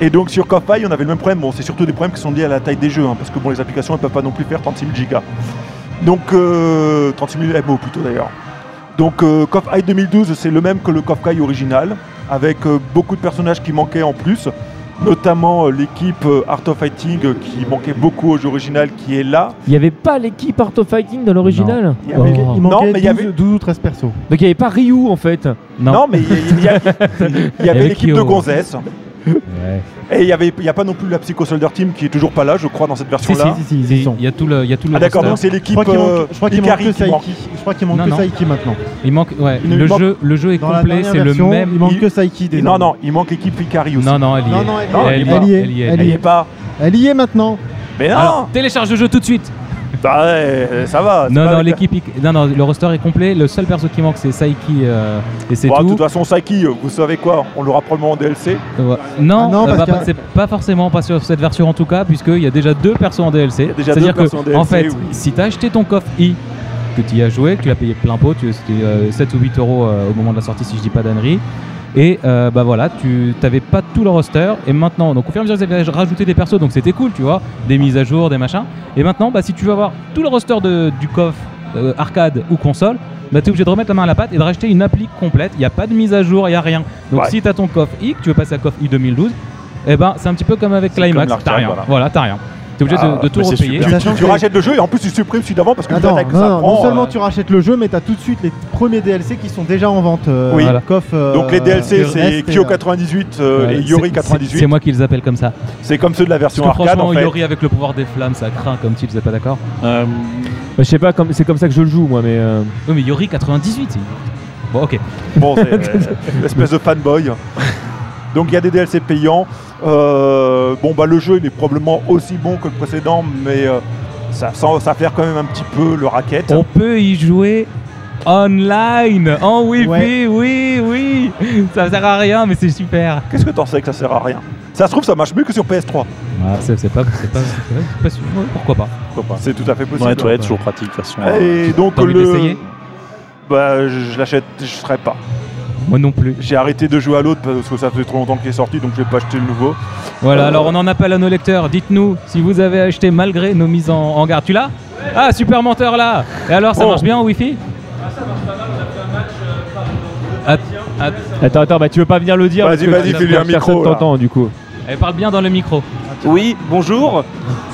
Et donc sur KOF on avait le même problème. Bon, c'est surtout des problèmes qui sont liés à la taille des jeux, hein, parce que bon, les applications ne peuvent pas non plus faire 36 000 gigas. Donc euh, 36 000 MO plutôt d'ailleurs. Donc euh, KOF High 2012, c'est le même que le KOF Kai original, avec euh, beaucoup de personnages qui manquaient en plus, notamment euh, l'équipe euh, Art of Fighting euh, qui manquait beaucoup au jeu original, qui est là. Il n'y avait pas l'équipe Art of Fighting dans l'original Il y avait- Oh. Il Non, manquait mais il y 12, avait- 12 ou 13 persos. Donc il n'y avait pas Ryu en fait. Non. Non, mais il y, il y a- il y avait l'équipe de Gonzès. Et il n'y avait- il y a pas non plus la Psycho Soldier Team qui est toujours pas là, je crois, dans cette Si, version-là. Si, si, ils y sont. Il y a tout le, il y a tout le Ah d'accord, donc c'est l'équipe euh, je crois qu'il manque Ikari que qui manque. Saiki. Je crois qu'il manque que. Saiki maintenant. Il manque, ouais, le, jeu, le jeu est complet, c'est le même. il manque que Saiki Non, non, il manque l'équipe Ikari aussi. Non, non, elle y est. elle, y est. Elle y est. Pas. Elle y est maintenant. Mais non Alors, télécharge le jeu tout de suite. Bah ouais, ça va. Non, non, l'équipe, non, non, le roster est complet. Le seul perso qui manque, c'est Saiki euh, et c'est de tout. toute façon, Saki, euh, vous savez quoi On l'aura probablement en DLC. Ouais. Non, Ah non, euh, bah, que- c'est pas forcément pas sur cette version en tout cas, puisqu'il y a déjà deux persos en DLC. C'est-à-dire en que, en fait, oui. si tu as acheté ton coffre I, que tu y as joué, que tu l'as payé plein pot, tu- c'était euh, 7 ou 8 euros euh, au moment de la sortie, si je dis pas d'annerie. Et euh, bah voilà, tu n'avais pas tout le roster. Et maintenant, donc au fur et à mesure, ils avaient rajouté des persos, donc c'était cool, tu vois, des mises à jour, des machins. Et maintenant, bah, si tu veux avoir tout le roster de- du coffre euh, arcade ou console, bah, tu es obligé de remettre la main à la pâte et de racheter une appli complète. Il n'y a pas de mise à jour, il n'y a rien. Donc Ouais. si tu as ton coffre I, que tu veux passer à coffre I 2012, eh ben, c'est un petit peu comme avec Climax, t'as rien. voilà. Voilà, t'as rien. T'es obligé de- Ah, de, tout repayer. Tu rachètes le jeu et en plus tu supprimes celui d'avant parce que Attends, non, ça non, prend. non seulement euh, tu rachètes le jeu, mais tu as tout de suite les premiers DLC qui sont déjà en vente. euh, Oui. Voilà. Coff, euh, Donc les DLC, Est c'est Kyo euh, 98 euh, Ouais, et Yori c'est- 98. C'est moi qui les appelle comme ça. C'est comme ceux de la Parce version que arcade franchement, en fait. Yori avec le pouvoir des flammes, ça craint comme titre, vous êtes pas d'accord Euh, Bah, je sais pas, comme- c'est comme ça que je le joue moi, mais. euh, Oui, mais Yori 98, c'est- Bon, ok. Bon, c'est une espèce de fanboy. Donc il y a des DLC payants. Euh, bon bah le jeu il est probablement aussi bon que le précédent, mais euh, ça, ça fait quand même un petit peu le racket. On peut y jouer online, en Wi-Fi, Ouais. oui, oui. Ça sert à rien, mais c'est super. Qu'est-ce que t'en sais que ça sert à rien? Ça se trouve ça marche mieux que sur PS3. Ah, c'est pas, c'est pas, c'est pas- c'est pas sûr. Ouais, pourquoi pas? C'est tout à fait dans possible. les toilettes, toujours pratique de toute façon. Et donc le. Bah je, je l'achète, je serai pas. Moi non plus. J'ai arrêté de jouer à l'autre parce que ça fait trop longtemps qu'il est sorti, donc je vais pas acheter le nouveau. Voilà, Euh, alors on en appelle à nos lecteurs. Dites-nous si vous avez acheté malgré nos mises en, en garde. Tu l'as? Ah, super menteur là Et alors, ça Oh. marche bien en Wi-Fi? Att- att- Attends, attends, bah tu veux pas venir le dire Vas-y, vas-y, fais-lui un micro, t'entend du coup. Elle parle bien dans le micro. Oui, bonjour.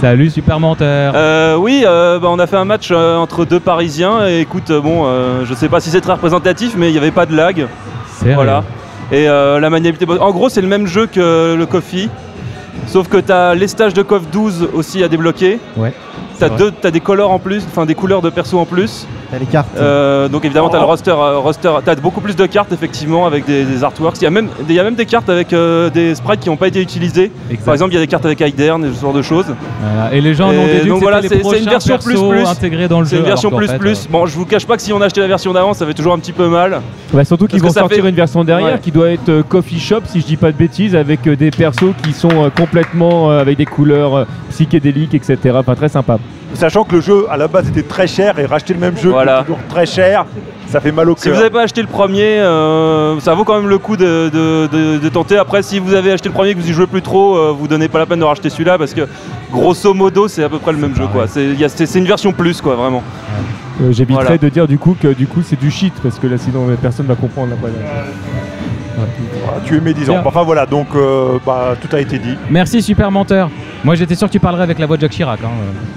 Salut, super menteur. Euh, oui, euh, bah, on a fait un match euh, entre deux Parisiens. Et écoute, bon, euh, je sais pas si c'est très représentatif, mais il n'y avait pas de lag. Voilà. Et euh, la maniabilité. En gros, c'est le même jeu que le Coffee. Sauf que tu as les stages de CoF 12 aussi à débloquer. Ouais. T'as vrai. deux, t'as des colors en plus, enfin des couleurs de perso en plus. T'as les cartes. Euh, donc évidemment, t'as le Oh. roster, euh, roster. T'as beaucoup plus de cartes effectivement avec des, des artworks. Il y a même, il y a même des cartes avec euh, des sprites qui n'ont pas été utilisées. Exact. Par exemple, il y a des cartes avec Aidern et ce genre de choses. Voilà. Et les gens Et ont déduit donc que voilà, c'est- c'est une version plus plus. intégrés dans le C'est jeu. une version plus fait, plus. euh, Bon, je vous cache pas que si on achetait la version d'avant, ça fait toujours un petit peu mal. Bah, surtout qu'ils Parce vont sortir fait- une version derrière Ouais. qui doit être euh, Coffee Shop, si je dis pas de bêtises, avec euh, des persos qui sont euh, complètement euh, avec des couleurs euh, psychédéliques, etc. Enfin, très sympa. Sachant que le jeu à la base était très cher et racheter le même jeu qui Voilà. est toujours très cher, ça fait mal au Si vous cœur. n'avez pas acheté le premier, euh, ça vaut quand même le coup de, de- de- de tenter. Après, si vous avez acheté le premier et que vous y jouez plus trop, euh, vous donnez pas la peine de racheter celui-là parce que grosso modo, c'est à peu près le même jeu. quoi. C'est il y a- c'est- c'est une version plus, quoi, vraiment. Euh, J'éviterais Voilà. de dire du coup que du coup c'est du shit parce que là sinon personne va comprendre la Voilà, tu es médisant. Bien. Enfin voilà, donc euh, bah, tout a été dit. Merci, super menteur. Moi, j'étais sûr que tu parlerais avec la voix de Jacques Chirac, hein,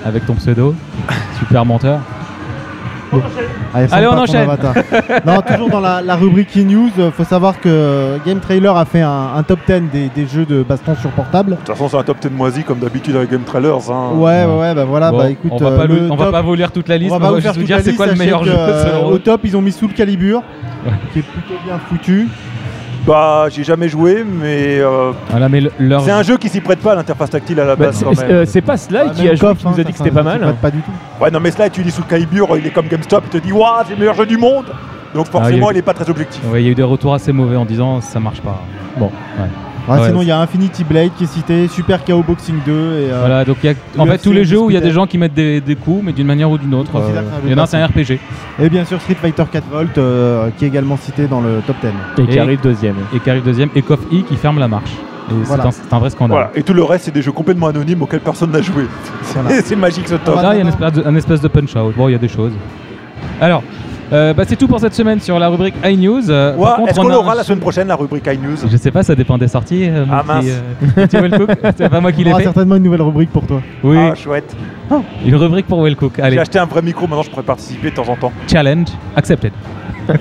euh, avec ton pseudo. super menteur. Allez, Allez, on enchaîne. non, toujours dans la, la rubrique e-news, euh, faut savoir que Game Trailer a fait un, un top 10 des, des jeux de baston sur portable. De toute façon, c'est un top 10 moisi comme d'habitude avec Game Trailers. hein. Ouais, ouais, ouais, bah voilà, Bon, bah écoute, on va, pas, le va vous lire toute la liste, on va on pas va vous faire juste vous dire c'est quoi le meilleur que, jeu euh, Au top, ils ont mis Soul Calibur, qui est plutôt bien foutu. Bah, j'ai jamais joué, mais euh, Voilà, mais leur c'est un jeu qui s'y prête pas à l'interface tactile à la Bah, base c'est quand même. euh, c'est pas Sly Ah, qui a joué qui nous hein, a dit ça, que c'était pas mal. prête Pas du tout. Ouais, non, mais cela, tu dis sous Calibur, il est comme GameStop, il te dit, waouh, c'est le meilleur jeu du monde. Donc Ah, forcément, a- il est pas très objectif. Ouais, il y a eu des retours assez mauvais en disant ça marche pas. Bon, ouais. Ouais, Ouais, sinon, il y a Infinity Blade qui est cité, Super KO Boxing 2 et. euh, Voilà, donc il y a en fait tous les jeux où il y a des gens qui mettent des, des coups, mais d'une manière ou d'une autre. Euh, Il y en a un, c'est un RPG. Et bien sûr, Street Fighter 4 Volt euh, qui est également cité dans le top 10. Et qui arrive deuxième. Et qui arrive deuxième, et KOF I qui ferme la marche. Voilà. c'est un, c'est un vrai scandale. Voilà. Et tout le reste, c'est des jeux complètement anonymes auxquels personne n'a joué. Voilà. c'est magique ce top. Là, il y a espèce, de, un espèce de punch-out. Bon, il y a des choses. Alors, euh, bah, c'est tout pour cette semaine sur la rubrique iNews. Euh, Ouais, par contre, Est-ce on qu'on aura un- la semaine prochaine la rubrique iNews Je sais pas, ça dépend des sorties. euh, Ah, mince. euh, petit Wellcook. c'est pas moi qui Il y l'ai aura fait. certainement une nouvelle rubrique pour toi. Oui, Ah, chouette. une rubrique pour Wellcook. Allez, J'ai acheté un vrai micro, maintenant je pourrais participer de temps en temps. challenge accepted.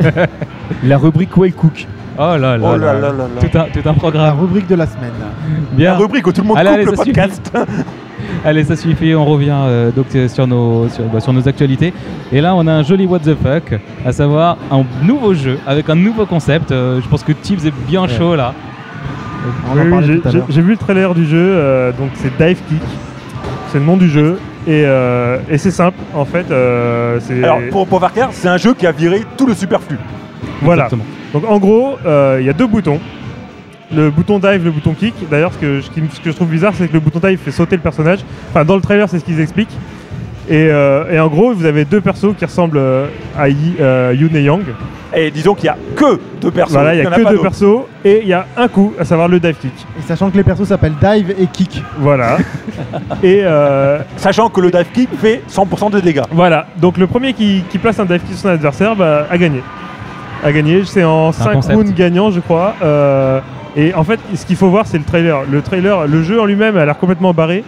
La rubrique Well Cook. Oh là là, Oh là là. là là là. Tout, un, tout un La programme. rubrique de la semaine. Bien. La rubrique où tout le monde Allez, coupe allez, le podcast. Allez, ça suffit, on revient euh, donc euh, sur nos, sur, bah, sur nos actualités. Et là, on a un joli what the fuck, à savoir un nouveau jeu avec un nouveau concept. Euh, je pense que Tibbs est bien chaud là. Oui, j'ai- tout à j'ai l'heure. j'ai vu le trailer du jeu, euh, donc c'est Dive Kick, c'est le nom du jeu, et, euh, et c'est simple en fait. euh, c'est- Alors pour, pour faire clair, c'est un jeu qui a viré tout le superflu. voilà. Exactement. Donc en gros, euh, il y a deux boutons. Le bouton dive, le bouton kick. D'ailleurs, ce que, je- ce que je trouve bizarre, c'est que le bouton dive fait sauter le personnage. Enfin, dans le trailer, c'est ce qu'ils expliquent. Et, euh, et en gros, vous avez deux persos qui ressemblent euh, à Yi- euh, Yoon et Yang. Et disons qu'il y a que deux personnes. Voilà, il y a que deux persos et il y a un coup, à savoir le dive kick. Et sachant que les persos s'appellent Dive et Kick. Voilà. et euh, Sachant que le dive kick fait 100% de dégâts. voilà. Donc le premier qui, qui place un dive kick sur son adversaire bah, a gagné. A gagné. C'est en C'est un 5 concept. rounds gagnants, je crois. Euh, et en fait, ce qu'il faut voir, c'est le trailer. Le trailer, le jeu en lui-même a l'air complètement barré.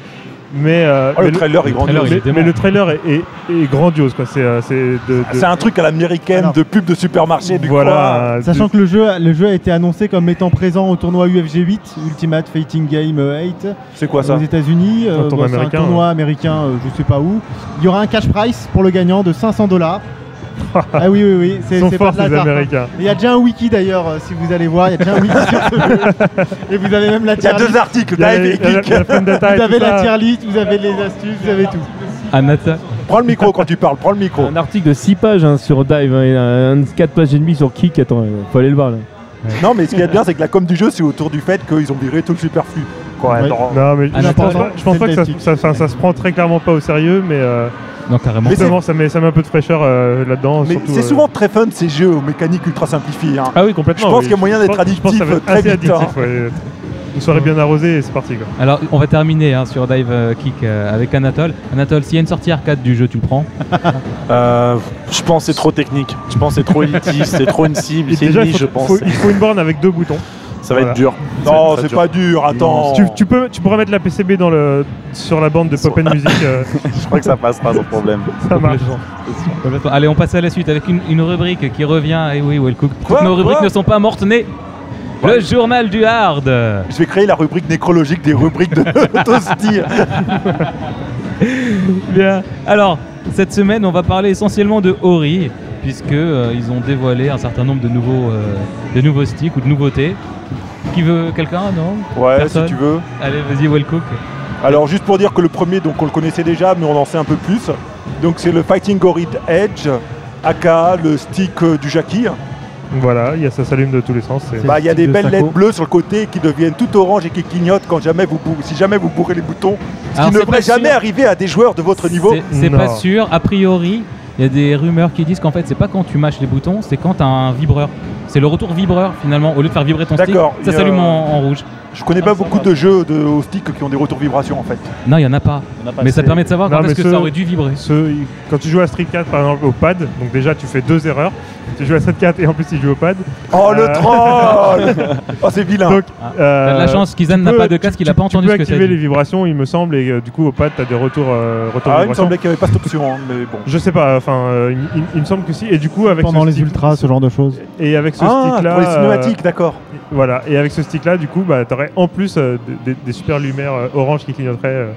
Mais, euh, Oh, mais le trailer est grandiose. trailer, il est mais- dément. mais le trailer est, est- est grandiose. quoi. C'est euh, c'est de- de- C'est un truc à l'américaine Alors- de pub de supermarché du voilà. euh, Sachant de- que le jeu, le jeu a été annoncé comme étant présent au tournoi UFG 8, Ultimate Fighting Game euh, 8, C'est quoi ça aux États-Unis. Euh, Un tournoi c'est un américain, tournoi américain, euh, je sais pas où. Il y aura un cash prize pour le gagnant de 500 dollars. Ah oui, oui, oui, c'est Ils sont c'est pas forts de la tarte, hein. Américains. Il y a déjà un wiki d'ailleurs, euh, si vous allez voir, il y a déjà un wiki sur ce jeu. Et vous avez même la Il y a tier list. deux articles, Il y a dive les- et il y a la- la Vous tout avez la ça. tier list, vous avez les astuces, vous avez tout. Prends le micro quand tu parles, prends le micro. Un article de 6 pages hein, sur Dive, hein, et un, 4 pages et demie sur Kick. Attends, euh, faut aller le voir là. Non, mais ce qui est bien, c'est que la com du jeu, c'est autour du fait qu'ils ont viré tout le superflu. Quoi, Ouais. non. Non, mais Ah, je pense pas, je pense c'est pas que ça- ça se prend très clairement pas au sérieux, mais euh, Non, carrément. Mais c'est- justement, ça met, ça met un peu de fraîcheur euh, là-dedans. Mais c'est euh, souvent très fun ces jeux aux mécaniques ultra simplifiées. hein. Ah oui, complètement. Je pense oui. qu'il y a moyen d'être pense- je pense que ça va addictif très assez vite, addictif, ouais. Une soirée bien arrosée et c'est parti. Quoi. Alors, on va terminer hein, sur Dive euh, Kick euh, avec Anatole. Anatole, s'il y a une sortie arcade du jeu, tu le prends Euh, je pense que c'est trop technique. Je pense que c'est trop élitiste, c'est trop une cible, c'est une niche, je pense. faut- il faut une borne avec deux boutons. Ça va Voilà. être dur. Ça Non, c'est pas dur, attends. Tu, tu peux, tu pourras mettre la PCB dans le, sur la bande de Pop and Music. euh, Je crois que ça passera sans problème. ça marche. Allez, on passe à la suite avec une, une rubrique qui revient. Et oui, Wellcook. Toutes Quoi nos rubriques Quoi ne sont pas mortes nées. Le journal du hard. Je vais créer la rubrique nécrologique des rubriques de Toasty. Bien. Alors, cette semaine, on va parler essentiellement de Ori, puisque euh, ils ont dévoilé un certain nombre de nouveaux, euh, de nouveaux sticks ou de nouveautés. Qui veut quelqu'un Non Ouais, Personne si tu veux. Allez, vas-y, Wellcook. Alors, juste pour dire que le premier, donc on le connaissait déjà, mais on en sait un peu plus. Donc, c'est le Fighting Gorid Edge, aka le stick euh, du Jackie. Voilà, il y a, ça s'allume de tous les sens. Bah, il y a des de belles. LED bleues sur le côté qui deviennent tout orange et qui clignotent quand jamais vous, bou- si jamais vous bourrez les boutons. Ce Alors, qui ne devrait sûr. jamais arriver à des joueurs de votre niveau. C'est- pas sûr. A priori, il y a des rumeurs qui disent qu'en fait, c'est pas quand tu mâches les boutons, c'est quand tu un vibreur. C'est le retour vibreur finalement. Au lieu de faire vibrer ton stick, D'accord, ça s'allume en, en rouge. Je connais pas beaucoup de jeux de, au stick qui ont des retours vibration en fait. Non, il y en a pas. On a pas Mais ça permet de savoir Non, quand est-ce que ça aurait dû vibrer. Quand tu joues à Street 4 par exemple au pad, donc déjà tu fais deux erreurs. Tu joues à Street 4 et en plus tu joues au pad. Oh le Euh, troll Oh c'est vilain Donc, Ah, euh, de la chance, Kizan n'a pas de casque, il a tu- pas entendu Tu ce peux que activer les vibrations, il me semble, et euh, du coup au pad tu as des retours, euh, retours Ah il me vibrations. semblait qu'il n'y avait pas cette option, hein, mais bon. Je sais pas, enfin euh, il, il- il me semble que si. Et du coup avec Pendant les ultras, ce genre de choses. Et avec ce Ah, pour les cinématiques, d'accord. Voilà, et avec ce stick là, du coup, bah, tu aurais en plus euh, des, des- super lumières euh, orange qui clignoteraient euh,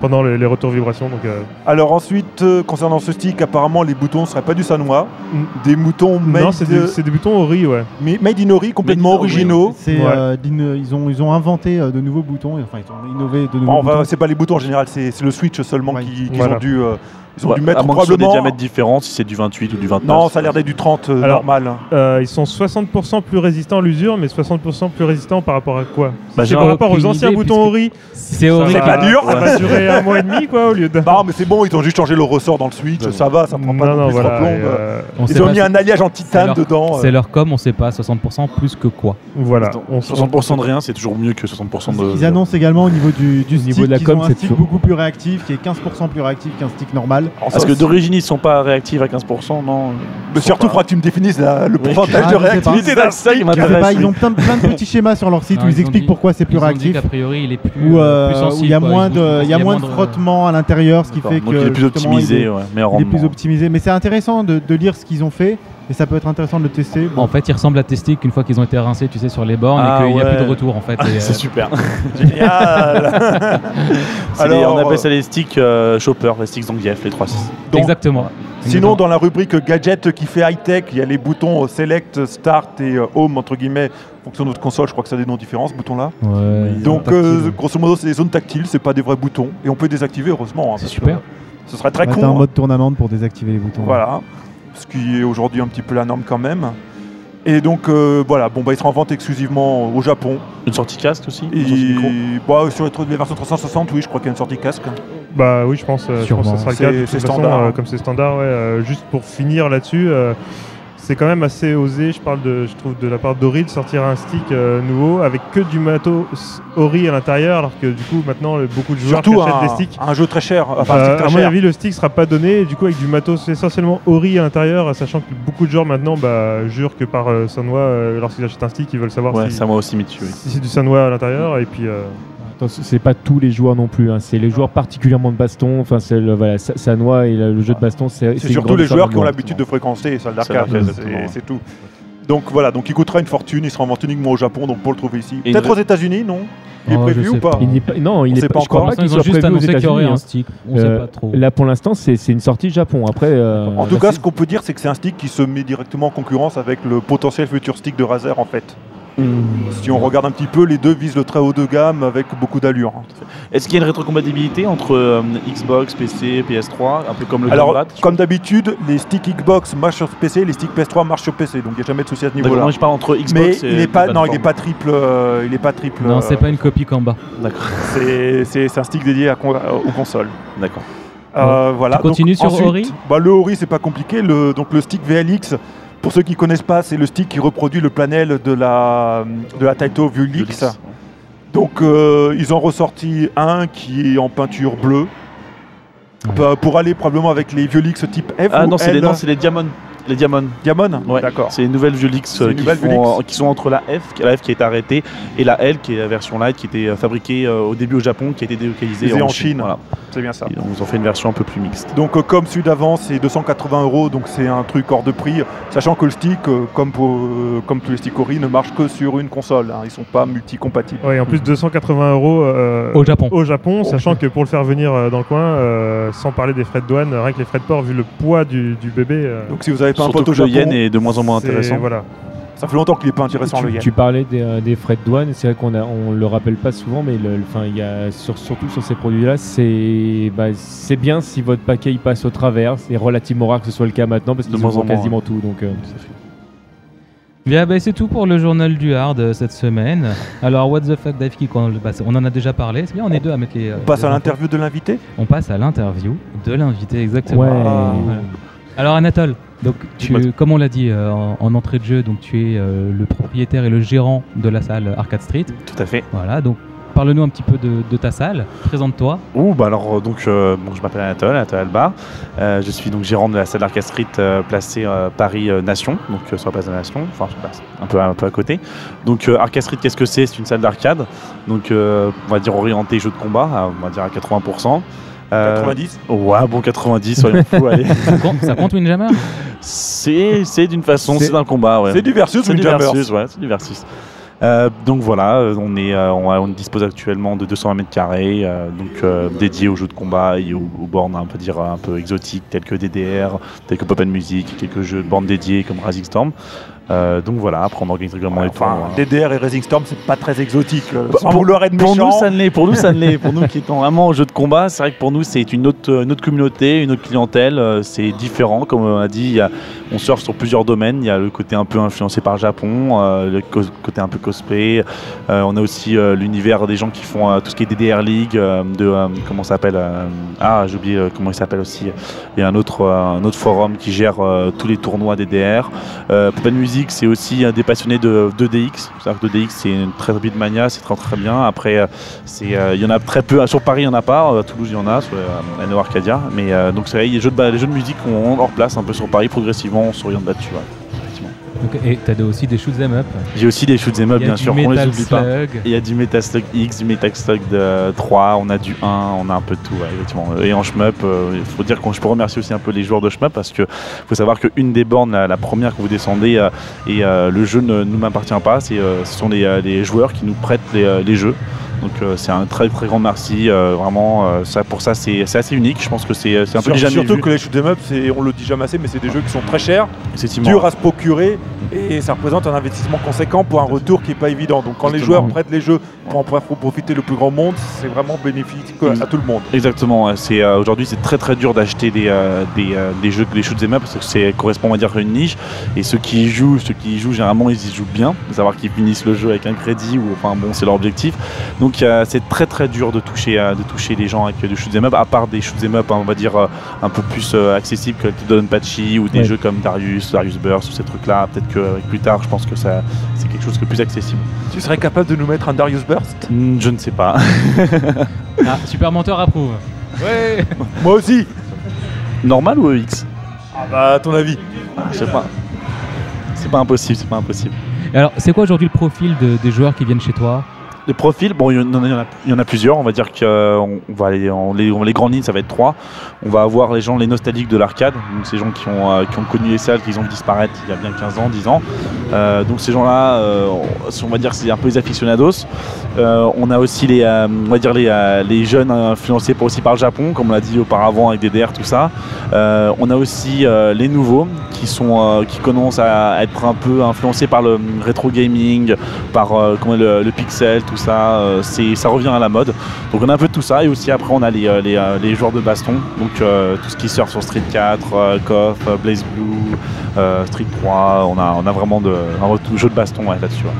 pendant les, les retours vibrations. Donc, euh, Alors ensuite, euh, concernant ce stick, apparemment les boutons ne seraient pas du Sanois. Mm. Des moutons made, non, c'est des, c'est des boutons Ori, ouais. mais- made in Ori, complètement Made in Ori, originaux. C'est, Ouais. euh, ils, ont, ils ont inventé de nouveaux boutons, enfin ils ont innové de nouveaux Bon, enfin, boutons. c'est pas les boutons en général, c'est c'est le switch seulement Ouais. qui- qu'ils Voilà. ont dû, euh, ils ont Ouais, dû à mettre ce soit des probablement. diamètres différents, si c'est du 28 ou du 29. Non, ça a l'air d'être du 30 euh, Alors, normal. Euh, ils sont 60% plus résistants à l'usure, mais 60% plus résistants par rapport à quoi? Bah, C'est par rapport aux anciens boutons Ori. C'est Ça horrible. va- pas dur. Un mois et demi, quoi, au lieu de. Non, mais c'est bon, ils ont juste changé le ressort dans le switch, ça va, ça prend pas non, non, plus voilà. plomb. euh, On sait Ils ont mis un alliage en titane leur- dedans. euh. C'est leur com, on sait pas, 60% plus que quoi. voilà. Donc, On- 60% de rien, c'est toujours mieux que 60% de. Ils annoncent également au niveau du, du Au stick niveau de la com, c'est beaucoup plus réactif, qui est 15% plus réactif qu'un stick normal. Parce que d'origine, ils sont pas réactifs à 15%, non Mais surtout, il faudra que tu me définisses le pourcentage Ah, de réactivité d'un stick. Ils ont plein, de petits schémas sur leur site où ils expliquent pourquoi c'est plus réactif. qu'a priori, il est plus, euh, euh, où sensible. il y a moins de, ont- il y a il moins de frottement à l'intérieur, ce qui fait que il est plus optimisé, il ouais, meilleur il est plus optimisé. Mais c'est intéressant de, de lire ce qu'ils ont fait et ça peut être intéressant de le tester. Bon, En fait, ils ressemblent à tes sticks une fois qu'ils ont été rincés, tu sais, sur les bornes Ah et qu'il n'y a plus de retour en fait. Et, C'est euh, super. Génial les- Alors, on euh, appelle ça les sticks euh, Chopper, les sticks Zangief, les 3.6. Donc, Exactement. Sinon, dans la rubrique gadget qui fait high-tech, il y a les boutons euh, Select, Start et euh, Home, entre guillemets, en fonction de votre console. Je crois que ça a des noms différents, ce bouton-là. Ouais, Donc, euh, grosso modo, c'est des zones tactiles, c'est pas des vrais boutons. Et on peut désactiver, heureusement. hein, C'est que super. Ce serait très bah, con. t'as un hein. mode tournament pour désactiver les boutons. Voilà. Ce qui est aujourd'hui un petit peu la norme quand même. Et donc, euh, voilà, bon, bah, il sera en vente exclusivement au Japon. Une sortie casque aussi Et une sortie micro bah, sur les les versions 360, oui, je crois qu'il y a une sortie casque. Bah oui, je pense, euh, je Sûrement. pense que ça sera le C'est- cas. de toute c'est façon, standard, euh, hein. comme c'est standard, ouais. euh, juste pour finir là-dessus, euh, c'est quand même assez osé, je parle de, je trouve, de la part d'Ori de sortir un stick euh, nouveau avec que du matos Ori à l'intérieur, alors que du coup maintenant beaucoup de joueurs Surtout achètent un, des sticks. un jeu très cher. Enfin, euh, à mon avis, le stick sera pas donné, et du coup avec du matos essentiellement Ori à l'intérieur, sachant que beaucoup de joueurs maintenant bah, jurent que par euh, Sanwa, euh, lorsqu'ils achètent un stick, ils veulent savoir Ouais, si, aussi oui. si c'est du Sanwa à l'intérieur, et puis euh, c'est pas tous les joueurs non plus, hein. c'est les joueurs particulièrement de baston. Enfin, c'est le voilà, Sa- Sanois et le, jeu de baston, c'est surtout les joueurs qui ont l'habitude de fréquenter les salles C'est d'arcade, c'est- tout. Donc voilà, donc il coûtera une fortune, il sera en vente uniquement au Japon, donc pour le trouver ici. Peut-être aux États-Unis, non? Il est Oh, prévu ou pas? pas. Il n'est pas, non, il pas, pas je crois encore. pas ils ont soit juste prévu aux annoncé qu'il y aurait États-Unis, un hein. stick. On Euh, sait pas trop. Là, pour l'instant, c'est une sortie Japon. Après, euh, En tout cas, ce qu'on peut dire, c'est que c'est un stick qui se met directement en concurrence avec le potentiel futur stick de Razer en fait. Si on regarde un petit peu, les deux visent le très haut de gamme avec beaucoup d'allure. Est-ce qu'il y a une rétrocompatibilité entre euh, Xbox, PC, PS3, un peu comme le Alors, comme d'habitude, les sticks Xbox marchent sur PC, les sticks PS3 marchent sur PC, donc il n'y a jamais de souci à ce niveau-là. moi je parle entre Xbox Mais et il est pas, non, il n'est pas triple, euh, il est pas triple. Non, euh, c'est pas une copie Kamba. D'accord, c'est c'est- c'est un stick dédié à con- aux consoles. d'accord. Euh, voilà. Tu continues Donc, sur ensuite, Ori? bah, Le Ori, c'est pas compliqué. Le, donc le stick VLX, pour ceux qui connaissent pas, c'est le stick qui reproduit le planel de la, de la Taito VLX. Ulix. Donc euh, ils ont ressorti un qui est en peinture bleue. Bah, Pour aller probablement avec les Violix type F Ah ou non, c'est les, les Diamond. Les Diamond. Diamond Ouais. D'accord. C'est les nouvelles Violix C'est euh, qui, font, euh, sont entre la F, la F qui a été arrêtée, et la L qui est la version light qui était euh, fabriquée euh, au début au Japon, qui a été délocalisée en, en Chine. Voilà. C'est bien ça. Et donc, ils ont fait une version un peu plus mixte. Donc euh, comme celui d'avant, c'est 280 euros, donc c'est un truc hors de prix, sachant que le stick, euh, comme, pour, euh, comme tous les sticks Ori, ne marche que sur une console. hein. Ils sont pas multi-compatibles. ouais, en plus 280 euros euh, Au Japon. au Japon, sachant que pour le faire venir euh, dans le coin, euh, sans parler des frais de douane, rien que les frais de port, vu le poids du, du bébé. euh, Donc si vous n'avez un Surtout que le yen est de moins en moins intéressant. Voilà. ça fait longtemps qu'il n'est pas intéressant le tu, yen. tu parlais des, euh, des frais de douane, c'est vrai qu'on on le rappelle pas souvent, mais le, le- enfin, il y a sur- surtout sur ces produits-là, c'est bah, c'est bien si votre paquet il passe au travers. C'est relativement rare que ce soit le cas maintenant parce De qu'ils moins en ont quasiment tout. Donc, euh, Bien, bah, c'est tout pour le journal du hard euh, cette semaine. Alors, what the fuck, Dave Kick, on, bah, on en a déjà parlé. C'est bien, on est deux à mettre les. euh, On passe les à l'interview de l'invité? On passe à l'interview de l'invité, exactement. Ouais. Voilà. Alors, Anatole, Donc, tu, comme on l'a dit euh, en, en entrée de jeu, donc tu es euh, le propriétaire et le gérant de la salle Arcade Street. Tout à fait. Voilà, donc parle-nous un petit peu de, de ta salle. Présente-toi. Ouh, bah alors, euh, donc, euh, bon, je m'appelle Anatole, Anatole Albar. Je suis donc gérant de la salle d'Arcade Street placée Paris Nation, donc sur la place de la Nation, enfin, sur la place, un peu, un peu à côté. Donc, Arcade Street, qu'est-ce que c'est? C'est une salle d'arcade, donc, on va dire orientée jeu de combat, à, on va dire à 80%. Euh, 90 Ouais, bon, 90, soyons fous, allez. Ça compte, ça compte Windjammer C'est c'est d'une façon, C'est- c'est un combat, ouais. C'est du versus C'est du Windjammers. versus, ouais, c'est du versus. Euh, donc voilà, euh, on, est, euh, on, a- on dispose actuellement de 220 mètres carrés, euh, donc euh, dédiés aux jeux de combat et aux, aux bornes, on peut dire un peu exotiques, telles que DDR, telles que Pop and Music, quelques jeux de bornes dédiés comme Rising Storm. Euh, donc voilà, après on organise régulièrement les tournois. DDR et Racing Storm, c'est pas très exotique. euh, sans pour- vouloir être Pour méchant. nous, ça ne l'est. Pour nous, ça ne l'est. Pour nous qui étant vraiment au jeu de combat, c'est vrai que pour nous, c'est une autre, une autre communauté, une autre clientèle. euh, C'est différent, comme on a dit. il y a- on surfe sur plusieurs domaines. Il y a le côté un peu influencé par le Japon, le côté un peu cosplay. On a aussi l'univers des gens qui font tout ce qui est DDR League, de comment ça s'appelle Ah, j'ai oublié comment il s'appelle aussi. Il y a un autre, un autre forum qui gère tous les tournois DDR. C'est aussi euh, des passionnés de 2DX. C'est-à-dire que 2DX, c'est une très rapide mania, c'est très très bien. Après, euh, euh, il y en a très peu. Sur Paris, il n'y en a pas. Euh, À Toulouse, il y en a, sur euh, Neo Arcadia. Mais euh, donc, c'est vrai, les jeux, de, jeux de musique ont leur place un peu sur Paris. Progressivement, on s'oriente là-dessus. Donc, Et tu as aussi des shoot 'em up. J'ai aussi des shoots 'em up, bien sûr. On les oublie pas. Il y a du Metal Slug X, du Metal Slug de 3, on a du 1, on a un peu de tout, ouais, effectivement. Et en shmup, euh, il faut dire que je peux remercier aussi un peu les joueurs de shmup parce que faut savoir qu'une des bornes, la, la première que vous descendez, euh, et euh, le jeu ne nous m'appartient pas, c'est, ce sont les, les joueurs qui nous prêtent les, les jeux. Donc euh, c'est un très très grand merci, euh, vraiment, euh, ça, pour ça c'est, assez unique, je pense que c'est, un peu jamais surtout vu. que les shoot 'em up, c'est- on le dit jamais assez, mais c'est des jeux qui sont très chers, durs à se procurer, et ça représente un investissement conséquent pour un retour qui n'est pas évident. Donc quand les joueurs prêtent les jeux pour en pro- profiter le plus grand monde, c'est vraiment bénéfique à tout le monde. Exactement. C'est euh, aujourd'hui c'est très très dur d'acheter des, euh, des, euh, des jeux des shoot 'em up parce que c'est correspond on va dire à une niche et ceux qui y jouent ceux qui y jouent généralement ils y jouent bien, savoir qu'ils finissent le jeu avec un crédit ou enfin bon c'est leur objectif. Donc euh, c'est très très dur de toucher euh, de toucher les gens avec euh, des shoot 'em up à part des shoot 'em up hein, on va dire euh, un peu plus euh, accessibles que Donpachi ou des Ouais. jeux comme Darius, Darius Burst ou ces trucs là. Peut-être que euh, plus tard je pense que ça c'est quelque chose de plus accessible. Tu serais capable de nous mettre un Darius Burst? Hmm, je ne sais pas. Ah, Super Menteur approuve. Ouais Moi aussi Normal ou EX Ah bah à ton avis Je sais pas. C'est pas impossible, c'est pas impossible. Et Alors, c'est quoi aujourd'hui le profil de- des joueurs qui viennent chez toi? Les profils, bon, il y, en a, plusieurs. On va dire qu'on va aller les, en les grandes lignes, ça va être trois. On va avoir les gens, les nostalgiques de l'arcade, donc ces gens qui ont, euh, qui ont connu les salles, qui ont disparaître il y a bien 15 ans, 10 ans. Euh, donc ces gens-là, euh, on va dire, c'est un peu les aficionados. Euh, on a aussi les, euh, on va dire les, euh, les jeunes influencés aussi par le Japon, comme on l'a dit auparavant avec DDR, tout ça. Euh, on a aussi euh, les nouveaux qui sont, euh, qui commencent à être un peu influencés par le rétro gaming, par euh, comment, le, le pixel, tout ça. euh, c'est, ça revient à la mode. Donc on a un peu de tout ça. Et aussi après on a les, euh, les, euh, les joueurs de baston, donc euh, tout ce qui sort sur Street 4, euh, KOF, euh, Blaze Blue, euh, Street 3. On a, on a vraiment de, un retour- jeu de baston ouais, là-dessus. ouais.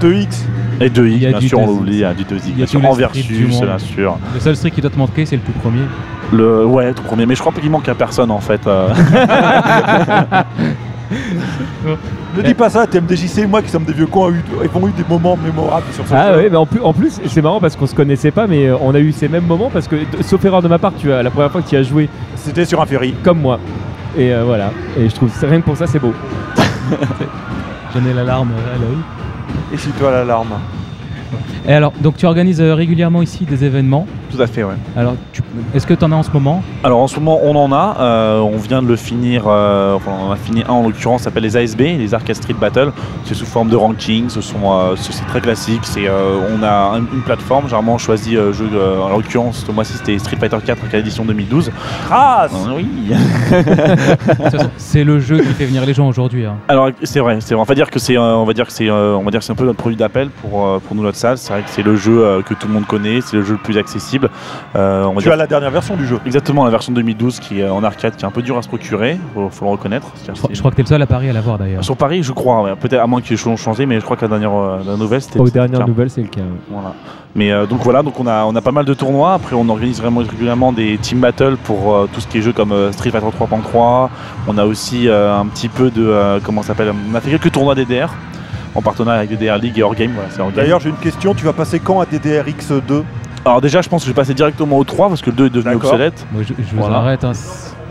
2X Et 2 Il y x a bien du sûr, on 2X. l'oublie, du 2 Il y a bien sûr, en versus, bien sûr. Le seul street qui doit te manquer, c'est le tout premier. Le, ouais, tout premier. Mais je crois pas qu'il manque à personne en fait. Ne dis pas ça, TMDJC et moi qui sommes des vieux cons, a eu- avons eu des moments mémorables sur ce Ah jeu. ouais, mais en plus, en plus c'est marrant parce qu'on se connaissait pas, mais euh, on a eu ces mêmes moments parce que, sauf erreur de ma part, tu as la première fois que tu as joué C'était sur un ferry. comme moi. Et euh, voilà. Et je trouve rien que pour ça, c'est beau. J'en ai l'alarme à l'œil. Et si toi l'alarme Et alors, donc tu organises euh, régulièrement ici des événements. Tout à fait, ouais. Alors, tu- est-ce que tu en as en ce moment? Alors en ce moment on en a, euh, on vient de le finir, euh, enfin on en a fini un en l'occurrence, s'appelle les ASB, les Arcade Street Battle. C'est sous forme de ranking, ce sont, euh, c'est très classique. C'est, euh, on a un- une plateforme, généralement on choisit euh, jeu, euh, en l'occurrence ce mois-ci c'était Street Fighter 4 Arcade Edition 2012. Grâce Euh, oui. C'est le jeu qui fait venir les gens aujourd'hui. hein. Alors c'est vrai, c'est vrai. on va dire que c'est, euh, on va dire que c'est, euh, on va dire que c'est un peu notre produit d'appel pour, euh, pour nous notre salle. C'est vrai que c'est le jeu euh, que tout le monde connaît, c'est le jeu le plus accessible. Euh, on Tu dire- as la dernière version du jeu. Exactement, la version 2012 qui est en arcade, qui est un peu dur à se procurer, faut, faut le reconnaître. Je crois, c'est- je crois que t'es le seul à Paris à l'avoir d'ailleurs. Sur Paris, je crois, ouais. peut-être à moins qu'ils aient changé, mais je crois que la dernière euh, la nouvelle c'était. Aux dernières nouvelles, c'est le cas. Voilà. Mais euh, donc voilà, donc on a, on a pas mal de tournois. Après, on organise vraiment régulièrement des team battles pour euh, tout ce qui est jeux comme euh, Street Fighter 3.3. On a aussi euh, un petit peu de euh, comment ça s'appelle? On a fait quelques tournois DDR en partenariat avec DDR League et Orgame. Voilà. D'ailleurs, j'ai une question. Tu vas passer quand à DDRX2 alors déjà, je pense que je vais passer directement au 3 parce que le 2 est devenu obsolète. Moi, je, je vous Voilà. arrête, hein,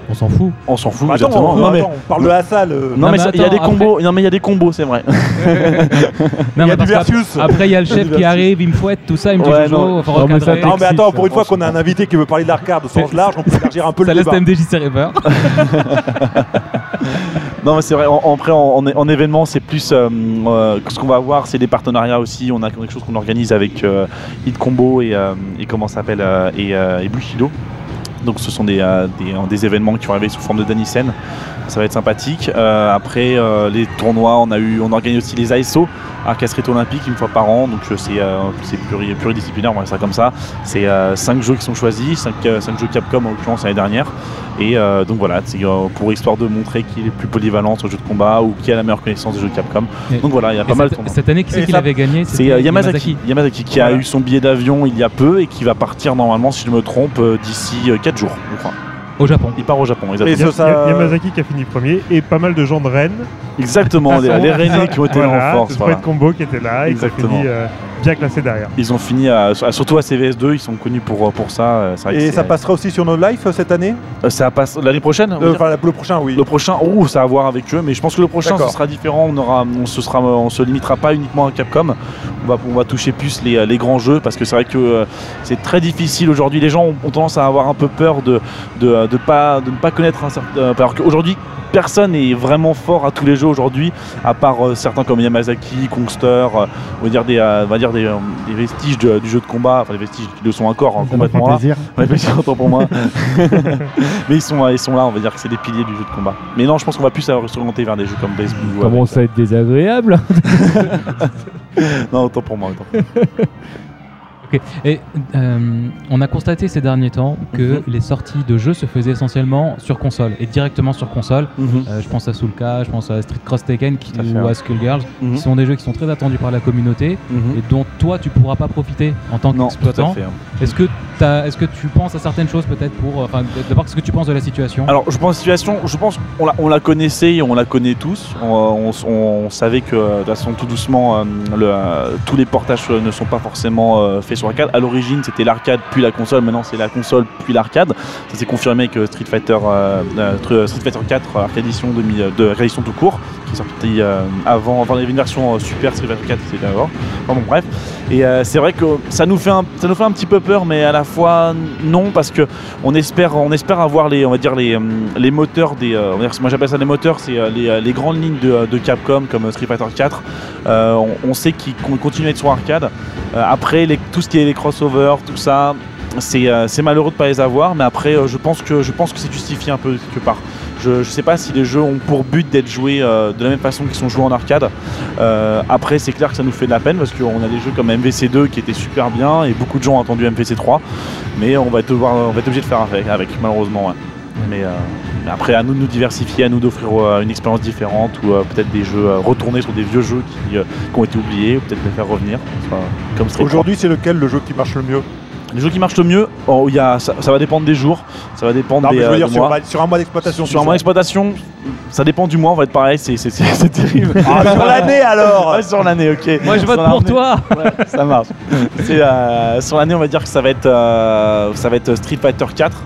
on s'en fout. On s'en fout. Attends, exactement. on, non, mais, attends, on parle de la salle. euh, non, Non, mais mais ça- il y a des combos. Non mais il y a des combos, c'est vrai. Non, Il y a du versus. Après, il y a le chef qui arrive, il me fouette, tout ça, il me dit Ouais, non. Non, mais ça. Non mais attends, pour une ça. fois qu'on a un invité qui veut parler de l'arcade au sens C'est- large, on peut élargir un peu Ça le laisse débat. MDJ Rêveur. Non mais c'est vrai, en, en- événement c'est plus euh, euh, ce qu'on va avoir c'est des partenariats aussi, on a quelque chose qu'on organise avec euh, Hit Combo et, euh, et comment s'appelle et. Donc ce sont des, événements qui vont arriver sous forme de Danisen. Ça va être sympathique. Après les tournois, on a eu, on organise aussi les ASO, Arcade Street Olympique une fois par an. Donc c'est c'est pluri- pluridisciplinaire, on va dire ça comme ça. C'est 5 jeux qui sont choisis, 5 jeux Capcom en l'occurrence l'année dernière. Et euh, donc voilà, c'est euh, pour histoire de montrer qui est le plus polyvalent sur le jeu de combat ou qui a la meilleure connaissance des jeux Capcom. Et- Donc voilà, il y a Et pas mal de cette, tournois. cette année, qui c'est Et qui ça- l'avait gagné? C'est euh, Yamazaki. Yamazaki qui a eu son billet d'avion il y a peu et qui va partir normalement, si je me trompe, euh, d'ici 4 jours, je crois. Au Japon. Il part au Japon, Et exactement. ça- Yamazaki qui a fini premier et pas mal de gens de Rennes. Exactement, les, les Rennais qui ont été Voilà, en force. de voilà. Combo qui était là et qui a Exactement. fini euh, bien classé derrière. Ils ont fini, à- surtout à CVS2, ils sont connus pour, pour ça. euh, vrai Et ça passera aussi sur nos lives euh, cette année euh, ça passe l'année prochaine Euh, Enfin, le prochain, oui. Le prochain, oh, ça a à voir avec eux, mais je pense que le prochain, ce sera différent. On aura, on se sera, on se limitera pas uniquement à Capcom. On va, on va toucher plus les, les grands jeux parce que c'est vrai que euh, c'est très difficile aujourd'hui. Les gens ont, ont tendance à avoir un peu peur de, de, de pas, de ne pas connaître un certain. Alors qu'aujourd'hui, personne n'est vraiment fort à tous les jeux aujourd'hui, à part euh, certains comme Yamazaki, Kongster, euh, on va dire des, euh, on va dire des, euh, des vestiges de- du jeu de combat, enfin des vestiges qui le sont encore hein, Ça complètement là. plaisir. Ouais, plaisir, autant pour moi. Mais ils sont, ils sont là, on va dire que c'est des piliers du jeu de combat. Mais non, je pense qu'on va plus s'orienter vers des jeux comme Base Blue. Commence à être désagréable. avec- Non, autant pour moi. autant. Ok. Et euh, on a constaté ces derniers temps que Mhm. les sorties de jeux se faisaient essentiellement sur console et directement sur console. Euh, je pense à Soulka, je pense à Street Cross qui, à fait, ou ouais. à Skullgirls, Mhm. qui sont des jeux qui sont très attendus par la communauté Mhm. et dont toi tu pourras pas profiter en tant à qu'exploitant. hein. Est-ce que, tu penses à certaines choses peut-être pour. euh, Enfin, d'abord, qu'est-ce que tu penses de la situation? Alors, je pense situation, je pense qu'on la, on la connaissait et on la connaît tous. On, on- on savait que de toute façon, tout doucement, euh, le, tous les portages ne sont pas forcément faits sur arcade. À l'origine, c'était l'arcade puis la console. Maintenant, c'est la console puis l'arcade. Ça s'est confirmé que Street Fighter, euh, euh, tr- Street Fighter 4 euh, Arcade Edition 2000, euh, de Arcade Edition tout court, qui est sorti euh, avant. Enfin, il y avait une version euh, Super Street Fighter 4, c'était d'abord. Enfin, bon, bref. Et euh, c'est vrai que ça nous fait un, ça nous fait un petit peu peur, mais à la fois non, parce que on espère, on espère avoir les, on va dire les, hum, les moteurs des, euh, moi j'appelle ça les moteurs, c'est euh, les, euh, grandes lignes de, Capcom comme euh, Street Fighter 4. Euh, on, on sait qu'ils con- continuent à être sur arcade. Euh, après, tout ce qui est les crossovers, tout ça, c'est euh, malheureux de pas les avoir, mais après, euh, je pense que que c'est justifié un peu quelque part. Je ne sais pas si les jeux ont pour but d'être joués de la même façon qu'ils sont joués en arcade. Après, c'est clair que ça nous fait de la peine parce qu'on a des jeux comme MVC2 qui étaient super bien et beaucoup de gens ont attendu MVC3, mais on va être, obligé de faire avec, avec, malheureusement. mais après, à nous de nous diversifier, à nous d'offrir euh, une expérience différente ou euh, peut-être des jeux euh, retournés sur des vieux jeux qui, qui ont été oubliés ou peut-être les faire revenir, comme Aujourd'hui, c'est lequel le jeu qui marche le mieux? Les jeux qui marchent le mieux, oh, il y a, ça, ça va dépendre des jours, ça va dépendre Non, des, mais je veux dire des sur, mois. un- sur un mois d'exploitation. Sur un mois d'exploitation, ça dépend du mois, on va être pareil, c'est c'est- c'est- c'est terrible. Ah, sur l'année alors Ouais, sur l'année, ok. Moi je vote pour toi ouais, Ça marche. Euh, sur l'année, on va dire que ça va être, euh, ça va être Street Fighter 4.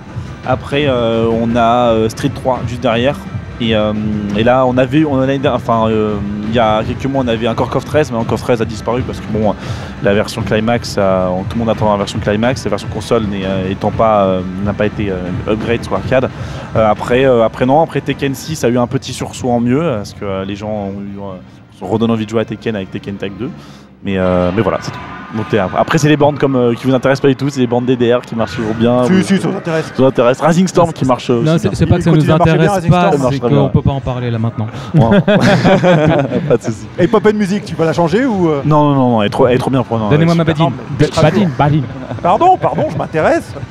Après, euh, on a euh, Street 3 juste derrière. Et, euh, et là, on avait, on en a, enfin, euh, il y a quelques mois, on avait un Core of 13, mais un Core of 13 a disparu parce que bon, la version Climax, tout le monde attend la version Climax, la version console n'est, euh, pas, euh, n'a pas été upgrade sur arcade. Après, après non, après Tekken 6 a eu un petit sursaut en mieux parce que les gens ont eu, se redonnent envie de jouer à Tekken avec Tekken Tag 2. Mais, euh, mais voilà, c'est tout. Donc, t'es- après, c'est les bornes comme, euh, qui vous intéressent pas du tout, c'est les bornes DDR qui marchent toujours bien. Si, Vous- si, ça vous intéresse. ça vous intéresse. Rising Storm qui marche euh, Non, aussi c'est bien. c'est pas que ça nous bien, intéresse pas, c'est qu'on peut pas en parler là maintenant. Ouais. pas de soucis. Et Pop and Music, tu vas la changer ou. euh, Non, non, non, non, elle est trop, elle est trop bien pour nous. Donnez-moi ma badine. Badine, badine. Pardon, pardon, je m'intéresse.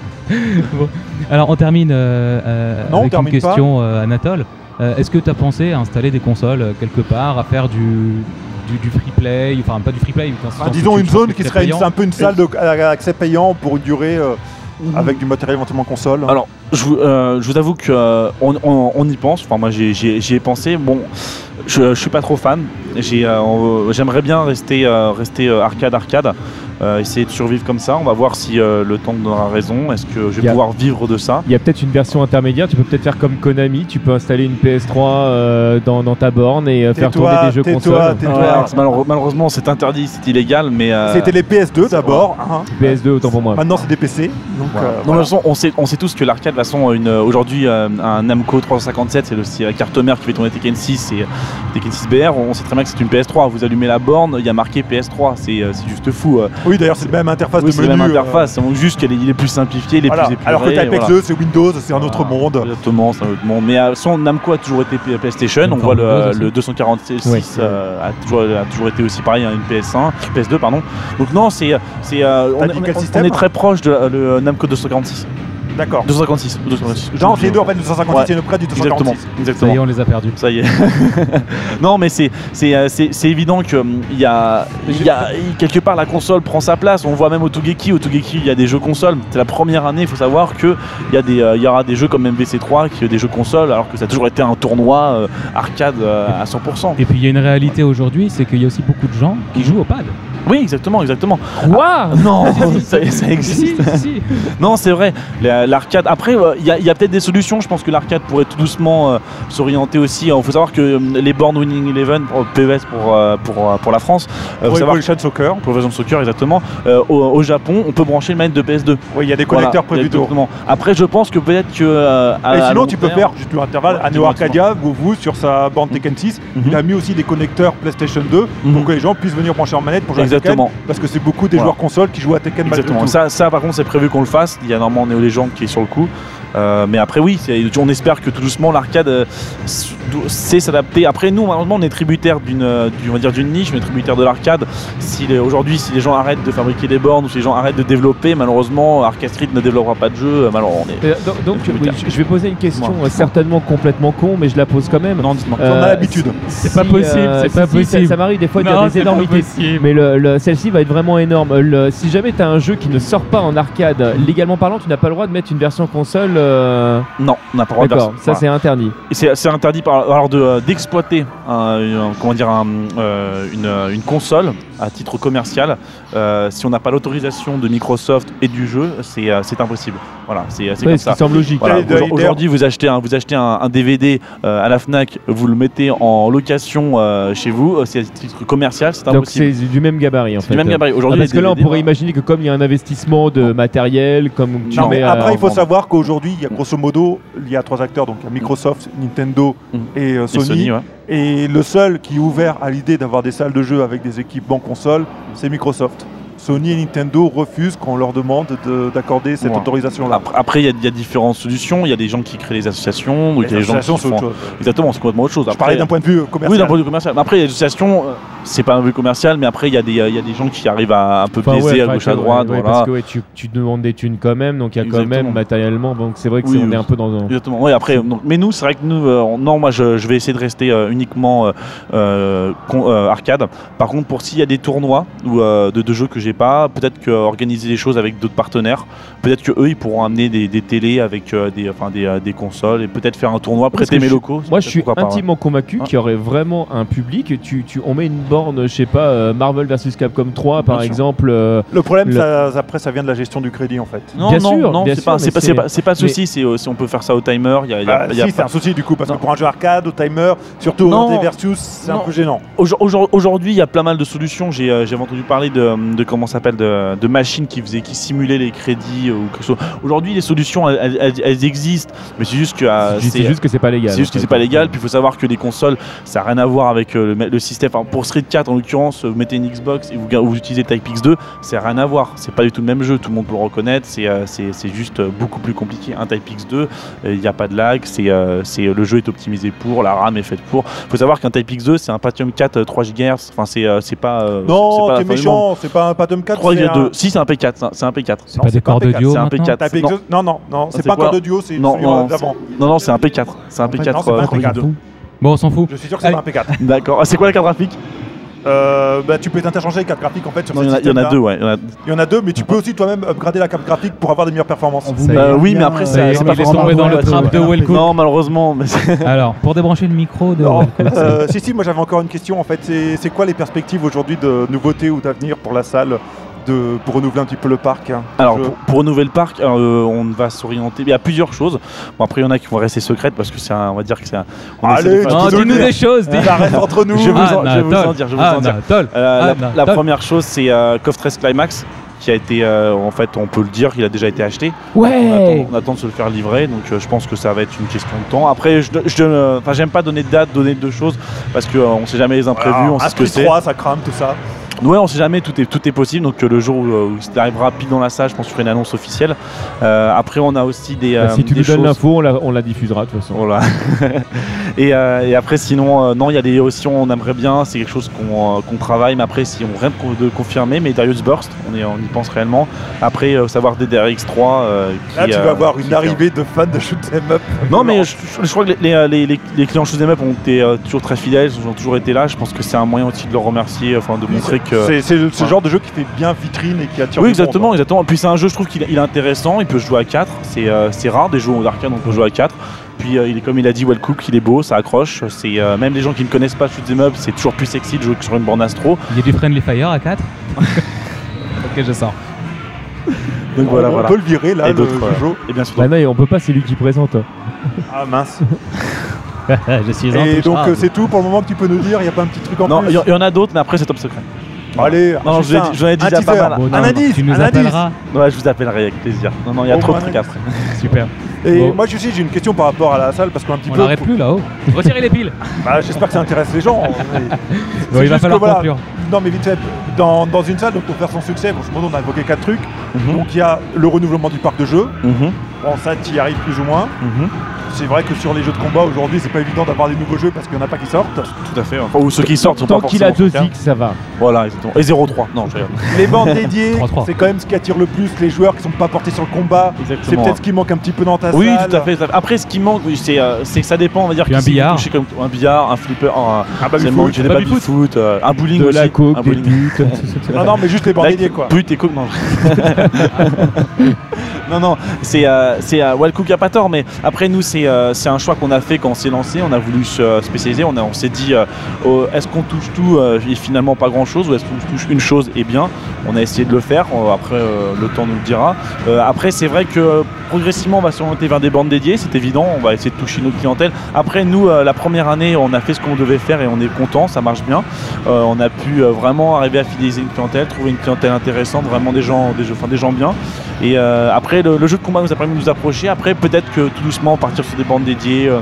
Bon. Alors on termine euh, euh, Non, avec une termine question, euh, Anatole. Euh, Est-ce que tu as pensé à installer des consoles euh, quelque part, à faire du, du, du free play, enfin pas du free play, où disons une zone qui serait une- un peu une salle de- à accès payant pour une durée euh, avec du matériel éventuellement console. Alors, je, vous- euh, je vous avoue que euh, on, on- on y pense. Enfin, moi, j'y ai pensé. Bon, je, je suis pas trop fan. Euh, J'aimerais bien rester, euh, rester euh, arcade, arcade. euh, essayer de survivre comme ça. On va voir si euh, le temps me donnera raison. Est-ce que je vais pouvoir vivre de ça? Il y a peut-être une version intermédiaire, tu peux peut-être faire comme Konami, tu peux installer une PS3 euh, dans, dans ta borne et euh, faire tourner des jeux consoles. malheureux- malheureusement, c'est interdit, c'est illégal, mais. euh, C'était les PS2 d'abord. hein. PS2 autant pour moi. Maintenant, c'est des PC. Donc, Voilà. euh, Non, mais voilà. de toute façon, on sait, on sait tous que l'arcade, de toute façon, une- aujourd'hui, euh, un Namco 357, c'est le- c'est la carte mère qui fait tourner Tekken 6 et Tekken 6 BR. On sait très bien que c'est une PS3. Vous allumez la borne, il y a marqué PS3. C'est euh, c'est juste fou. euh. Oui, d'ailleurs, c'est la même interface Oui, de c'est menu. la même euh, interface. C'est juste qu'il est, plus simplifié, il est voilà. plus épuré. Alors que Type voilà. X2, c'est Windows, c'est un autre Voilà. monde. Exactement, c'est un autre monde. Mais euh, son Namco a toujours été PlayStation. On voit le, Windows aussi. le 246 Ouais. euh, a, toujours, a toujours été aussi pareil, hein, une PS1, PS2 pardon. Donc non, c'est c'est euh, on, on est- système on est très proche de euh, le Namco 246. D'accord. 256. 256. Non, les deux en fait, 256 Ouais. et une près du Exactement, 246. Ça y exactement. est, on les a perdus. Ça y est. non, mais c'est c'est euh, c'est- c'est évident que hum, y a, il y a quelque part la console prend sa place. On voit même au Togeki, au Togeki, il y a des jeux consoles. C'est la première année. Il faut savoir que il y a des euh, il y aura des jeux comme MVC3 qui des jeux consoles, alors que ça a toujours été un tournoi euh, arcade euh, à 100%. Et puis il y a une réalité aujourd'hui, c'est qu'il y a aussi beaucoup de gens qui jouent au pad. Oui, exactement, exactement. Quoi Non, ça, ça existe. Si, si. Non, c'est vrai. La- L'arcade. Après, euh, il y a, il peut-être des solutions. Je pense que l'arcade pourrait tout doucement euh, s'orienter aussi. Il faut savoir que euh, les bornes Winning Eleven, PES pour, euh, pour, pour la France, euh, faut savoir Evolution Soccer. Soccer exactement. euh, au, au Japon, on peut brancher une manette de PS2. Oui, il y a des Voilà, connecteurs prévus autour. exactement. Après, je pense que peut-être que. euh, à- Et sinon, tu peux faire, juste pour intervalle, Ouais, à Neo dis-moi, Arcadia, vous, vous, sur sa bande Tekken 6, Mhm. il a mis aussi des connecteurs PlayStation 2 Mhm. pour que les gens puissent venir brancher en manette pour jouer Exactement. Tekken. Parce que c'est beaucoup des Voilà. joueurs consoles qui jouent à Tekken Exactement. Ça, ça, par contre, c'est prévu qu'on le fasse. Il y a normalement Néo Légende qui est sur le coup. Euh, mais après, oui, on espère que tout doucement l'arcade euh, sait s'adapter. Après, nous, malheureusement, on est tributaire d'une, euh, du- on va dire d'une niche, on est tributaire de l'arcade. Si aujourd'hui, si les gens arrêtent de fabriquer des bornes ou si les gens arrêtent de développer, malheureusement, Arcade Street ne développera pas de jeu. Malheureusement, on est. Euh, donc, donc, Je vais oui, te je je vais poser une question certainement complètement con, mais je la pose quand même. Non, dites-moi. On a l'habitude. C'est pas possible, c'est pas si, ça- possible. Ça, m'arrive des fois de dire des énormités. Mais le, le- celle-ci va être vraiment énorme. Le- si jamais tu as un jeu qui ne sort pas en arcade, légalement parlant, tu n'as pas le droit de mettre une version console. Euh, Non, on n'a pas le droit de D'accord, faire ça Voilà. c'est interdit. Et c'est c'est interdit par, alors de, euh, d'exploiter un- un- comment dire, un, euh, une, euh, une console à titre commercial euh, si on n'a pas l'autorisation de Microsoft et du jeu, c'est euh, c'est impossible. Voilà, c'est c'est Ouais, comme ce ça. qui semble logique. Voilà, Aujourd'hui, vous achetez un, vous achetez un, un DVD à la Fnac, vous le mettez en location euh, chez vous, c'est à titre commercial, c'est Donc impossible. c'est du même gabarit en fait. du même gabarit. Ah, Aujourd'hui, parce que là, on pourrait imaginer que comme il y a un investissement de matériel, comme tu Non, mets après, il faut savoir qu'aujourd'hui, il y a grosso modo, il y a trois acteurs, donc il y a Microsoft, Nintendo et euh, et Sony. Sony, ouais. Et le seul qui est ouvert à l'idée d'avoir des salles de jeu avec des équipements consoles, c'est Microsoft. Sony et Nintendo refusent qu'on leur demande de- d'accorder cette Ouais. autorisation-là. Après, il y, a- y a différentes solutions. Il y a des gens qui créent des associations, donc il y a des gens qui font. autre chose. Exactement, c'est complètement autre chose. Je Après, parlais d'un point de vue commercial. Oui, d'un point de vue commercial. Mais après, les associations, euh, c'est pas un vue commercial, mais après, il y, a des- y a des gens qui arrivent à un peu Enfin, baiser ouais, à gauche, à droite. ouais, voilà. Parce que ouais, tu, tu demandes des thunes quand même, donc il y a quand Exactement. même matériellement, donc c'est vrai que Oui, on oui. est un peu dans un. Exactement. Ouais, après, donc, mais nous, c'est vrai que nous, euh, on- non, moi, je, je vais essayer de rester euh, uniquement euh, euh, con- euh, arcade. Par contre, pour s'il y a des tournois ou euh, de, de jeux que j'ai pas, peut-être que organiser des choses avec d'autres partenaires, peut-être que eux, ils pourront amener des, des télés avec euh, des, enfin, des, euh, des consoles et peut-être faire un tournoi, prêter mes locaux. Moi, je suis Pourquoi pas, ouais. intimement convaincu Ouais. qu'il y aurait vraiment un public. Tu, tu, on met une borne, je sais pas, euh, Marvel vs Capcom 3, par Bien exemple. euh, Le problème, Le- ça- après, ça vient de la gestion du crédit, en fait. Non, Bien non, sûr, non, c'est pas, c'est pas, souci. C'est, euh, si on peut faire ça au timer, il y a, il y a- Bah, y a si, c'est pas- un souci du coup, parce Non. que pour un jeu arcade, au timer, surtout Non. au versus, c'est un peu gênant. Aujourd- aujourd- Aujourd'hui, il y a plein mal de solutions. J'ai, euh, j'avais entendu parler de, de comment ça s'appelle de, de machines qui faisaient, qui simulaient les crédits ou quelque chose. Aujourd'hui, les solutions, elles, elles- elles- elles existent, mais c'est juste que euh, C'est juste que c'est pas légal. c'est juste que c'est pas légal. Puis il faut savoir que les consoles, ça n'a rien à voir avec euh, le, le système. Enfin, pour Street 4 en l'occurrence, vous mettez une Xbox et vous, utilisez TypeX 2, c'est rien à voir. C'est pas du tout le même jeu. Tout le monde peut le reconnaître. C'est euh, c'est- c'est juste euh, beaucoup plus compliqué. Un TypeX 2, il n'y a pas de lag. C'est euh, c'est- le jeu est optimisé pour, la RAM est faite pour. Il faut savoir qu'un TypeX 2, c'est un Pentium 4 euh, 3 GHz. Enfin, c'est euh, c'est pas. euh, Non, t'es méchant, c'est pas un Patum 4. 3 c'est un- 2 Si, c'est un P4. c'est un- C'est un P4. C'est Non, pas des corps de P4, duo c'est un maintenant P4. Type Non. Non, non, non, c'est pas encore de duo, c'est Non, celui non, d'avant. Non, non, c'est un P4. C'est un En fait, P4. non, c'est pas euh, un Pro P4. Video. Bon, on s'en fout. Je suis sûr que c'est pas un P4. D'accord. Ah, c'est quoi la carte graphique? Euh, bah, tu peux t'interchanger les cartes graphiques en fait sur Non, ce il y en a- il y en a système-là. deux, ouais. il y en a- Il y en a deux, mais tu peux aussi toi-même upgrader la carte graphique pour avoir des meilleures performances. Euh, oui, mais après, euh, c'est il pas est tombé dans le trap de. Wellcook. Non, malheureusement. mais Alors, pour débrancher le micro de Non, euh, si, si, moi j'avais encore une question en fait. C'est c'est quoi les perspectives aujourd'hui de nouveautés ou d'avenir pour la salle? De, pour renouveler un petit peu le parc hein Alors, Je- pour, pour renouveler le parc, euh, on va s'orienter. Il y a plusieurs choses. Bon, après, il y en a qui vont rester secrètes parce que c'est un- on va dire que c'est un. on Allez, de Non, dis-nous des choses. dis- Ça reste entre nous. Je vous en- je vais vous en dire, je vais vous en dire. Euh, la- première chose, c'est euh, KOF 13 Climax qui a été, euh, en fait, on peut le dire, il a déjà été acheté. On attend, on attend de se le faire livrer, donc euh, je pense que ça va être une question de temps. Après, je, euh, j'aime pas donner de date, donner de choses, parce qu'on on sait jamais les imprévus, Voilà, on sait ce que Street c'est. 3, ça crame tout ça. Ouais, on sait jamais, tout est, tout est possible. Donc euh, le jour où, euh, où il arrivera pile dans la salle, je pense que je ferai une annonce officielle. Euh, après, on a aussi des. Bah, euh, si tu des nous donnes l'info, on la, on la diffusera de toute façon. Voilà. et, euh, et après, sinon, euh, non, il y a des aussi, on aimerait bien, c'est quelque chose qu'on euh, travaille, mais après, si on rien de con- de confirmer, mais Darius Burst, on, est, on y pense réellement. Après, euh, savoir DDRX3. euh, qui, Là, tu euh, vas avoir une arrivée de fans de shoot 'em up. Non, mais je, je- je crois que les, les, les, les clients Shoot'em Up ont été euh, toujours très fidèles, ils ont toujours été là. Je pense que c'est un moyen aussi de leur remercier, enfin de montrer que. C'est c'est le- ce Ouais. genre de jeu qui fait bien vitrine et qui attire Oui, monde, exactement, exactement. Puis c'est un jeu, je trouve qu'il il est intéressant, il peut se jouer à 4. C'est euh, c'est rare des jeux d'arcade, on peut jouer à 4. Puis euh, il est comme il a dit, Well Cook, il est beau, ça accroche. C'est euh, même les gens qui ne connaissent pas Shoot 'em Up, c'est toujours plus sexy de jouer que sur une borne Astro. Il y a du Friendly Fire à 4 Ok, je sors. Donc voilà, on voilà. peut le virer là, Et le d'autres, euh, Jojo. Et bien sûr. Bah non, on peut pas, c'est lui qui présente. Ah mince. je suis Et donc euh, c'est tout pour le moment que tu peux nous dire, il n'y a pas un petit truc en non, plus il y, il y en a d'autres, mais après c'est top secret. Allez, Non, un je l'ai succinct, dit- je l'ai dit un il y a pas teaser, mal. Bon, non, un indice, tu nous un indice. appelleras. Ouais, je vous appellerai avec plaisir. Non, non, il y a trop de moins trucs un après. Super. Et Bon. moi aussi j'ai une question par rapport à la salle parce qu'un petit On peu. l'arrête plus là-haut. Retirez les piles. Bah, J'espère que ça intéresse les gens. Bon, C'est il va falloir que, voilà, conclure. Non mais vite fait, dans, dans une salle, donc pour faire son succès, modo on a évoqué quatre trucs. Mhm. Donc il y a le renouvellement du parc de jeux. Mhm, Bon ça tu y arrives plus ou moins. mhm. C'est vrai que sur les jeux de combat aujourd'hui c'est pas évident d'avoir des nouveaux jeux parce qu'il n'y en a pas qui sortent. Tout à fait. Enfin, ou ceux qui sortent sont Tant pas qu'il a forcément 2 X, ça va. Voilà, exactement. Et 0-3. Non, je regarde. Les bandes dédiées, 3-3. c'est quand même ce qui attire le plus les joueurs qui sont pas portés sur le combat. C'est peut-être ce qui manque un petit peu dans ta Oui, salle. tout à fait. tout à fait. Après, ce qui manque, oui, c'est euh, c'est que ça dépend. On va dire Puis qui un billard. comme un billard, un flipper, un, c'est oui, le foot. des baby baby-foot, euh, un bowling De aussi. la coke, un des bowling. Non non mais juste les bandes dédiées quoi. Pute et coke, non. non, non, c'est euh, euh, Wildcook a pas tort, mais après nous c'est euh, c'est un choix qu'on a fait quand on s'est lancé. On a voulu se euh, spécialiser. On, a- on s'est dit euh, oh, est-ce qu'on touche tout et finalement pas grand chose ou est-ce qu'on touche une chose et bien? On a essayé de le faire. Après le temps nous le dira. Après c'est vrai que progressivement on va s'orienter vers des bandes dédiées. C'est évident. On va essayer de toucher notre clientèle. Après nous la première année on a fait ce qu'on devait faire et on est content. Ça marche bien. On a pu vraiment arriver à fidéliser une clientèle, trouver une clientèle intéressante, vraiment des gens, des, des gens bien. Et après, le, jeu de combat nous a permis de nous approcher. Après, peut-être que tout doucement, partir sur des bandes dédiées, euh,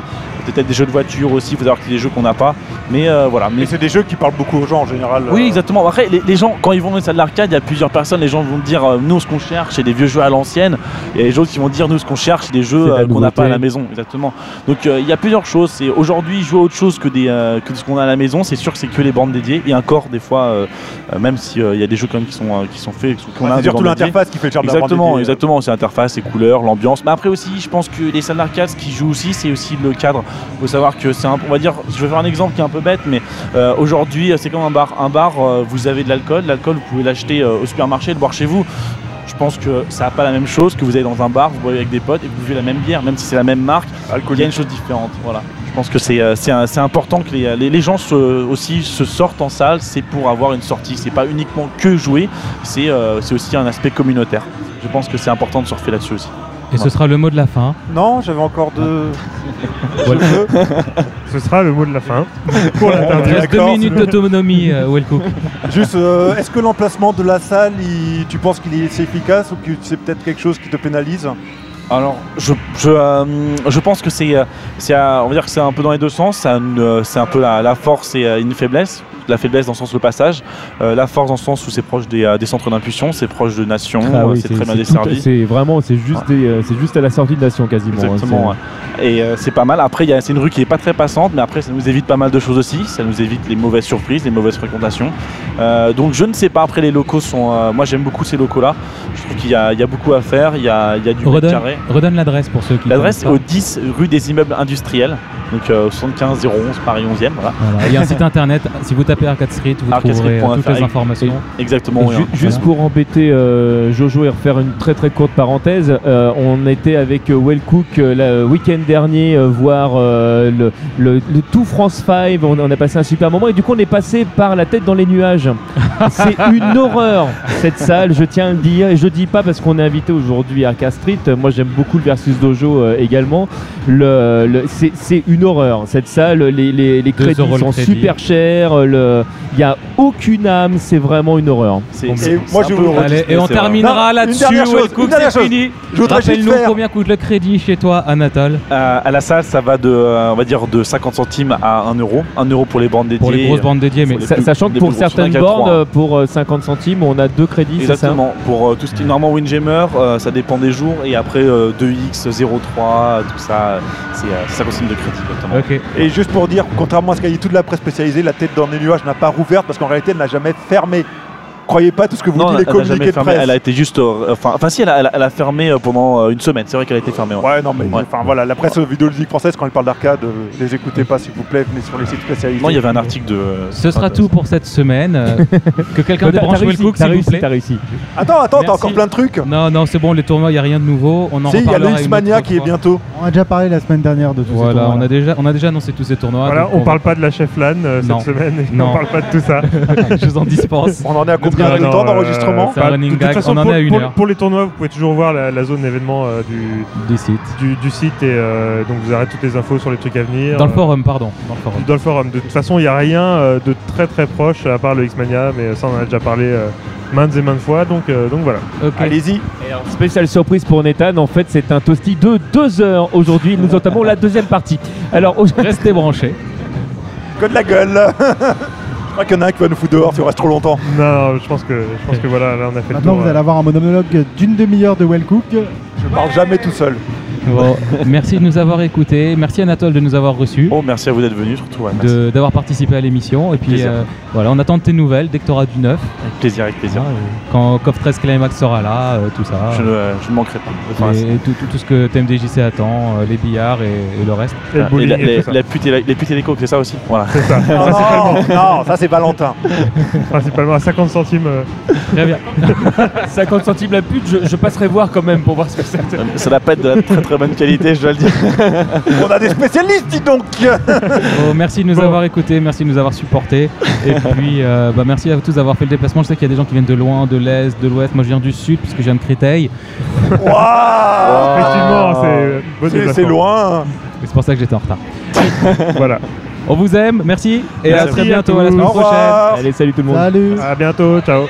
peut-être des jeux de voiture aussi. Il faut savoir qu'il y a des jeux qu'on n'a pas. Mais euh, voilà. Mais c'est des jeux qui parlent beaucoup aux gens en général. oui, euh, exactement. Après, les, les gens, quand ils vont dans une salle d'arcade, il y a plusieurs personnes. Les gens vont dire, euh, nous, ce qu'on cherche, c'est des vieux jeux à l'ancienne. Et les autres qui vont dire, nous, ce qu'on cherche, c'est des jeux euh, qu'on n'a pas à la maison. Exactement. Donc, euh, il y a plusieurs choses. C'est aujourd'hui jouer à autre chose que, des, euh, que ce qu'on a à la maison. C'est sûr que c'est que les bandes dédiées. Et encore, des fois, euh, euh, même s'il y a des jeux quand même qui sont, euh, qui sont faits, qu'on ouais, a c'est des surtout l'interface qui fait le charme Exactement, exactement. C'est l'interface, les couleurs, l'ambiance. Mais après aussi, je pense que les salles d'arcade, ce qui joue aussi, c'est aussi le cadre. Il faut savoir que c'est un, on va dire, je vais faire un exemple qui est un peu bête, mais euh, aujourd'hui, c'est comme un bar. Un bar, euh, vous avez de l'alcool. L'alcool, vous pouvez l'acheter euh, au supermarché, le boire chez vous. Je pense que ça n'a pas la même chose que vous allez dans un bar, vous boivez avec des potes et vous buvez la même bière, même si c'est la même marque. Il y a Alcoolique. une chose différente. Voilà. Je pense que c'est euh, important que les, les- gens se, aussi se sortent en salle. C'est pour avoir une sortie. C'est pas uniquement que jouer. Euh, c'est aussi un aspect communautaire. Je pense que c'est important de surfer là-dessus aussi. Et ce sera le mot de la fin. Non, j'avais encore deux. Voilà. Veux. Ce sera le mot de la fin pour Il l'interdire. reste deux minutes d'autonomie, euh, Wellcook. Juste, euh, est-ce que l'emplacement de la salle, il- tu penses qu'il est c'est efficace ou que c'est peut-être quelque chose qui te pénalise Alors, je, je, euh, je pense que c'est, euh, c'est, euh, on va dire que c'est un peu dans les deux sens. Ça euh, C'est un peu la, la force et euh, une faiblesse. La faiblesse dans le sens le passage, euh, la force dans le sens où c'est proche des, euh, des centres d'impulsion, c'est proche de Nation, Ah euh, oui, c'est très bien desservi. C'est vraiment, c'est juste, euh, c'est juste à la sortie de Nation quasiment. hein, Exactement. Et euh, c'est pas mal. Après, il y a- c'est une rue qui est pas très passante, mais après, ça nous évite pas mal de choses aussi. Ça nous évite les mauvaises surprises, les mauvaises fréquentations. Euh, donc, je ne sais pas. Après, les locaux sont. euh, moi, j'aime beaucoup ces locaux-là. Je trouve qu'il y a, il y a beaucoup à faire. Il y a, il y a du mètre Redonne, carré. redonne l'adresse pour ceux qui L'adresse au 10 rue des immeubles industriels, donc euh, 75 011 Paris 11e. Voilà. pas. Voilà. Il y a un site internet, si vous tapez Arcade Street, vous Arcade trouverez euh, toutes les informations. Exactement. oui, Ju- hein. juste pour embêter euh, Jojo et refaire une très très courte parenthèse, euh, on était avec Wellcook euh, le week-end dernier voir le, le- le tout France 5, on, on a passé un super moment et du coup on est passé par la tête dans les nuages. C'est une horreur cette salle, je tiens à le dire, et je dis pas parce qu'on est invité aujourd'hui à Arcade Street, moi j'aime beaucoup le Versus Dojo également, le, le- c'est une horreur cette salle, les, les, les Deux crédits le sont crédit. super chers, le- il n'y a aucune âme, c'est vraiment une horreur. Et moi, je vous- Allez, et on terminera là-dessus. c'est fini. Je voudrais juste Rappelle-nous combien coûte le crédit chez toi, Anatole Euh, à la salle, ça va de, euh, on va dire, de 50 centimes à 1 euro. 1 euro pour les bandes dédiées. Pour les grosses bandes dédiées, mais plus- Sachant que pour certaines bornes, euh, pour euh, 50 centimes, on a deux crédits, c'est ça Exactement. Pour euh, tout ce qui est normalement Windjammer, euh, ça dépend des jours. Et après euh, 2x, 0,3, tout ça, euh, c'est euh, 50 centimes de crédit. Exactement. Et juste pour dire, contrairement à ce qu'a dit toute la presse spécialisée, la tête dans les nuages n'a pas rouverte parce qu'en réalité, elle n'a jamais fermé. Croyez pas tout ce que vous Non, dites elle les communiqués de fermé. presse. Elle a été juste. euh, Enfin, enfin si, elle a, elle a- elle a fermé euh, pendant euh, une semaine. C'est vrai qu'elle a été fermée. ouais. Ouais, non, mais Ouais. enfin voilà, la presse vidéoludique française, quand elle parle d'arcade, euh, les écoutez pas s'il vous plaît, venez sur les sites spécialisés. Non, il y avait un article de. Ce sera tout pour cette semaine. Que quelqu'un débranche Wellcook, s'il vous plaît. t'as réussi. Attends, attends, t'as encore plein de trucs. Non, non, c'est bon, les tournois, il n'y a rien de nouveau. On en Si, il y a autre qui est bientôt. On a déjà parlé la semaine dernière de tout Voilà, on a, déjà, on a déjà annoncé tous ces tournois. Voilà, on va- parle pas de la chef LAN euh, cette semaine, et Non. on parle pas de tout ça. Je vous en dispense. On en est à combien De temps euh, d'enregistrement C'est un bah, running de toute gag, façon, on en pour, les tournois, vous pouvez toujours voir la, la zone événement euh, du, Des sites. du, du site et euh, donc vous aurez toutes les infos sur les trucs à venir. Dans le forum, pardon. Dans le forum. Dans le forum. De toute façon, il n'y a rien euh, de très très proche à part le X-Mania, mais ça on en a déjà parlé euh, maintes et maintes fois, donc, euh, donc voilà. Allez-y. Spéciale surprise pour Nathan, en fait c'est un toasty de 2 heures aujourd'hui, nous entamons la deuxième partie. Alors Restez branchés. Que de la gueule Je crois qu'il y en a un qui va nous foutre dehors si on reste trop longtemps. Non, je pense que, je pense que voilà, là on a fait Maintenant, le tour. vous allez euh. avoir un monologue d'une demi-heure de Wellcook. Je parle jamais tout seul. Bon, merci de nous avoir écoutés. Merci Anatole de nous avoir reçus. Oh, merci à vous d'être venu, surtout. ouais, D'avoir participé à l'émission. Et puis euh, voilà, on attend de tes nouvelles dès que tu auras du neuf. Avec plaisir, avec plaisir. Euh, quand CoF 13 Climax sera là, euh, tout ça. Je, ne, je ne manquerai pas. Enfin, Et tout, tout- tout ce que TMDJC attend, euh, les billards et, et le reste. Et le Et bowling la, et les, tout ça. la pute et la- les putes et les coques, c'est ça aussi Voilà. Ça, Non, non, non, ça c'est Valentin. principalement à 50 centimes. euh, Très bien. 50 centimes la pute, je, je passerai voir quand même pour voir ce que c'est. Ça n'a pas être de la très très bonne qualité, je dois le dire. On a des spécialistes, dis donc Bon, merci de nous Bon. avoir écoutés, merci de nous avoir supportés. Et puis, euh, bah, merci à vous tous d'avoir fait le déplacement. Je sais qu'il y a des gens qui viennent de loin, de l'est, de l'ouest. Moi, je viens du sud puisque je viens de Créteil. Waouh Effectivement, c'est euh, bon C'est- C'est déplacement. loin c'est pour ça que j'étais en retard. Voilà. On vous aime, merci. Et Merci à très bientôt, à la semaine prochaine. Allez, salut tout le monde. Salut À bientôt, ciao.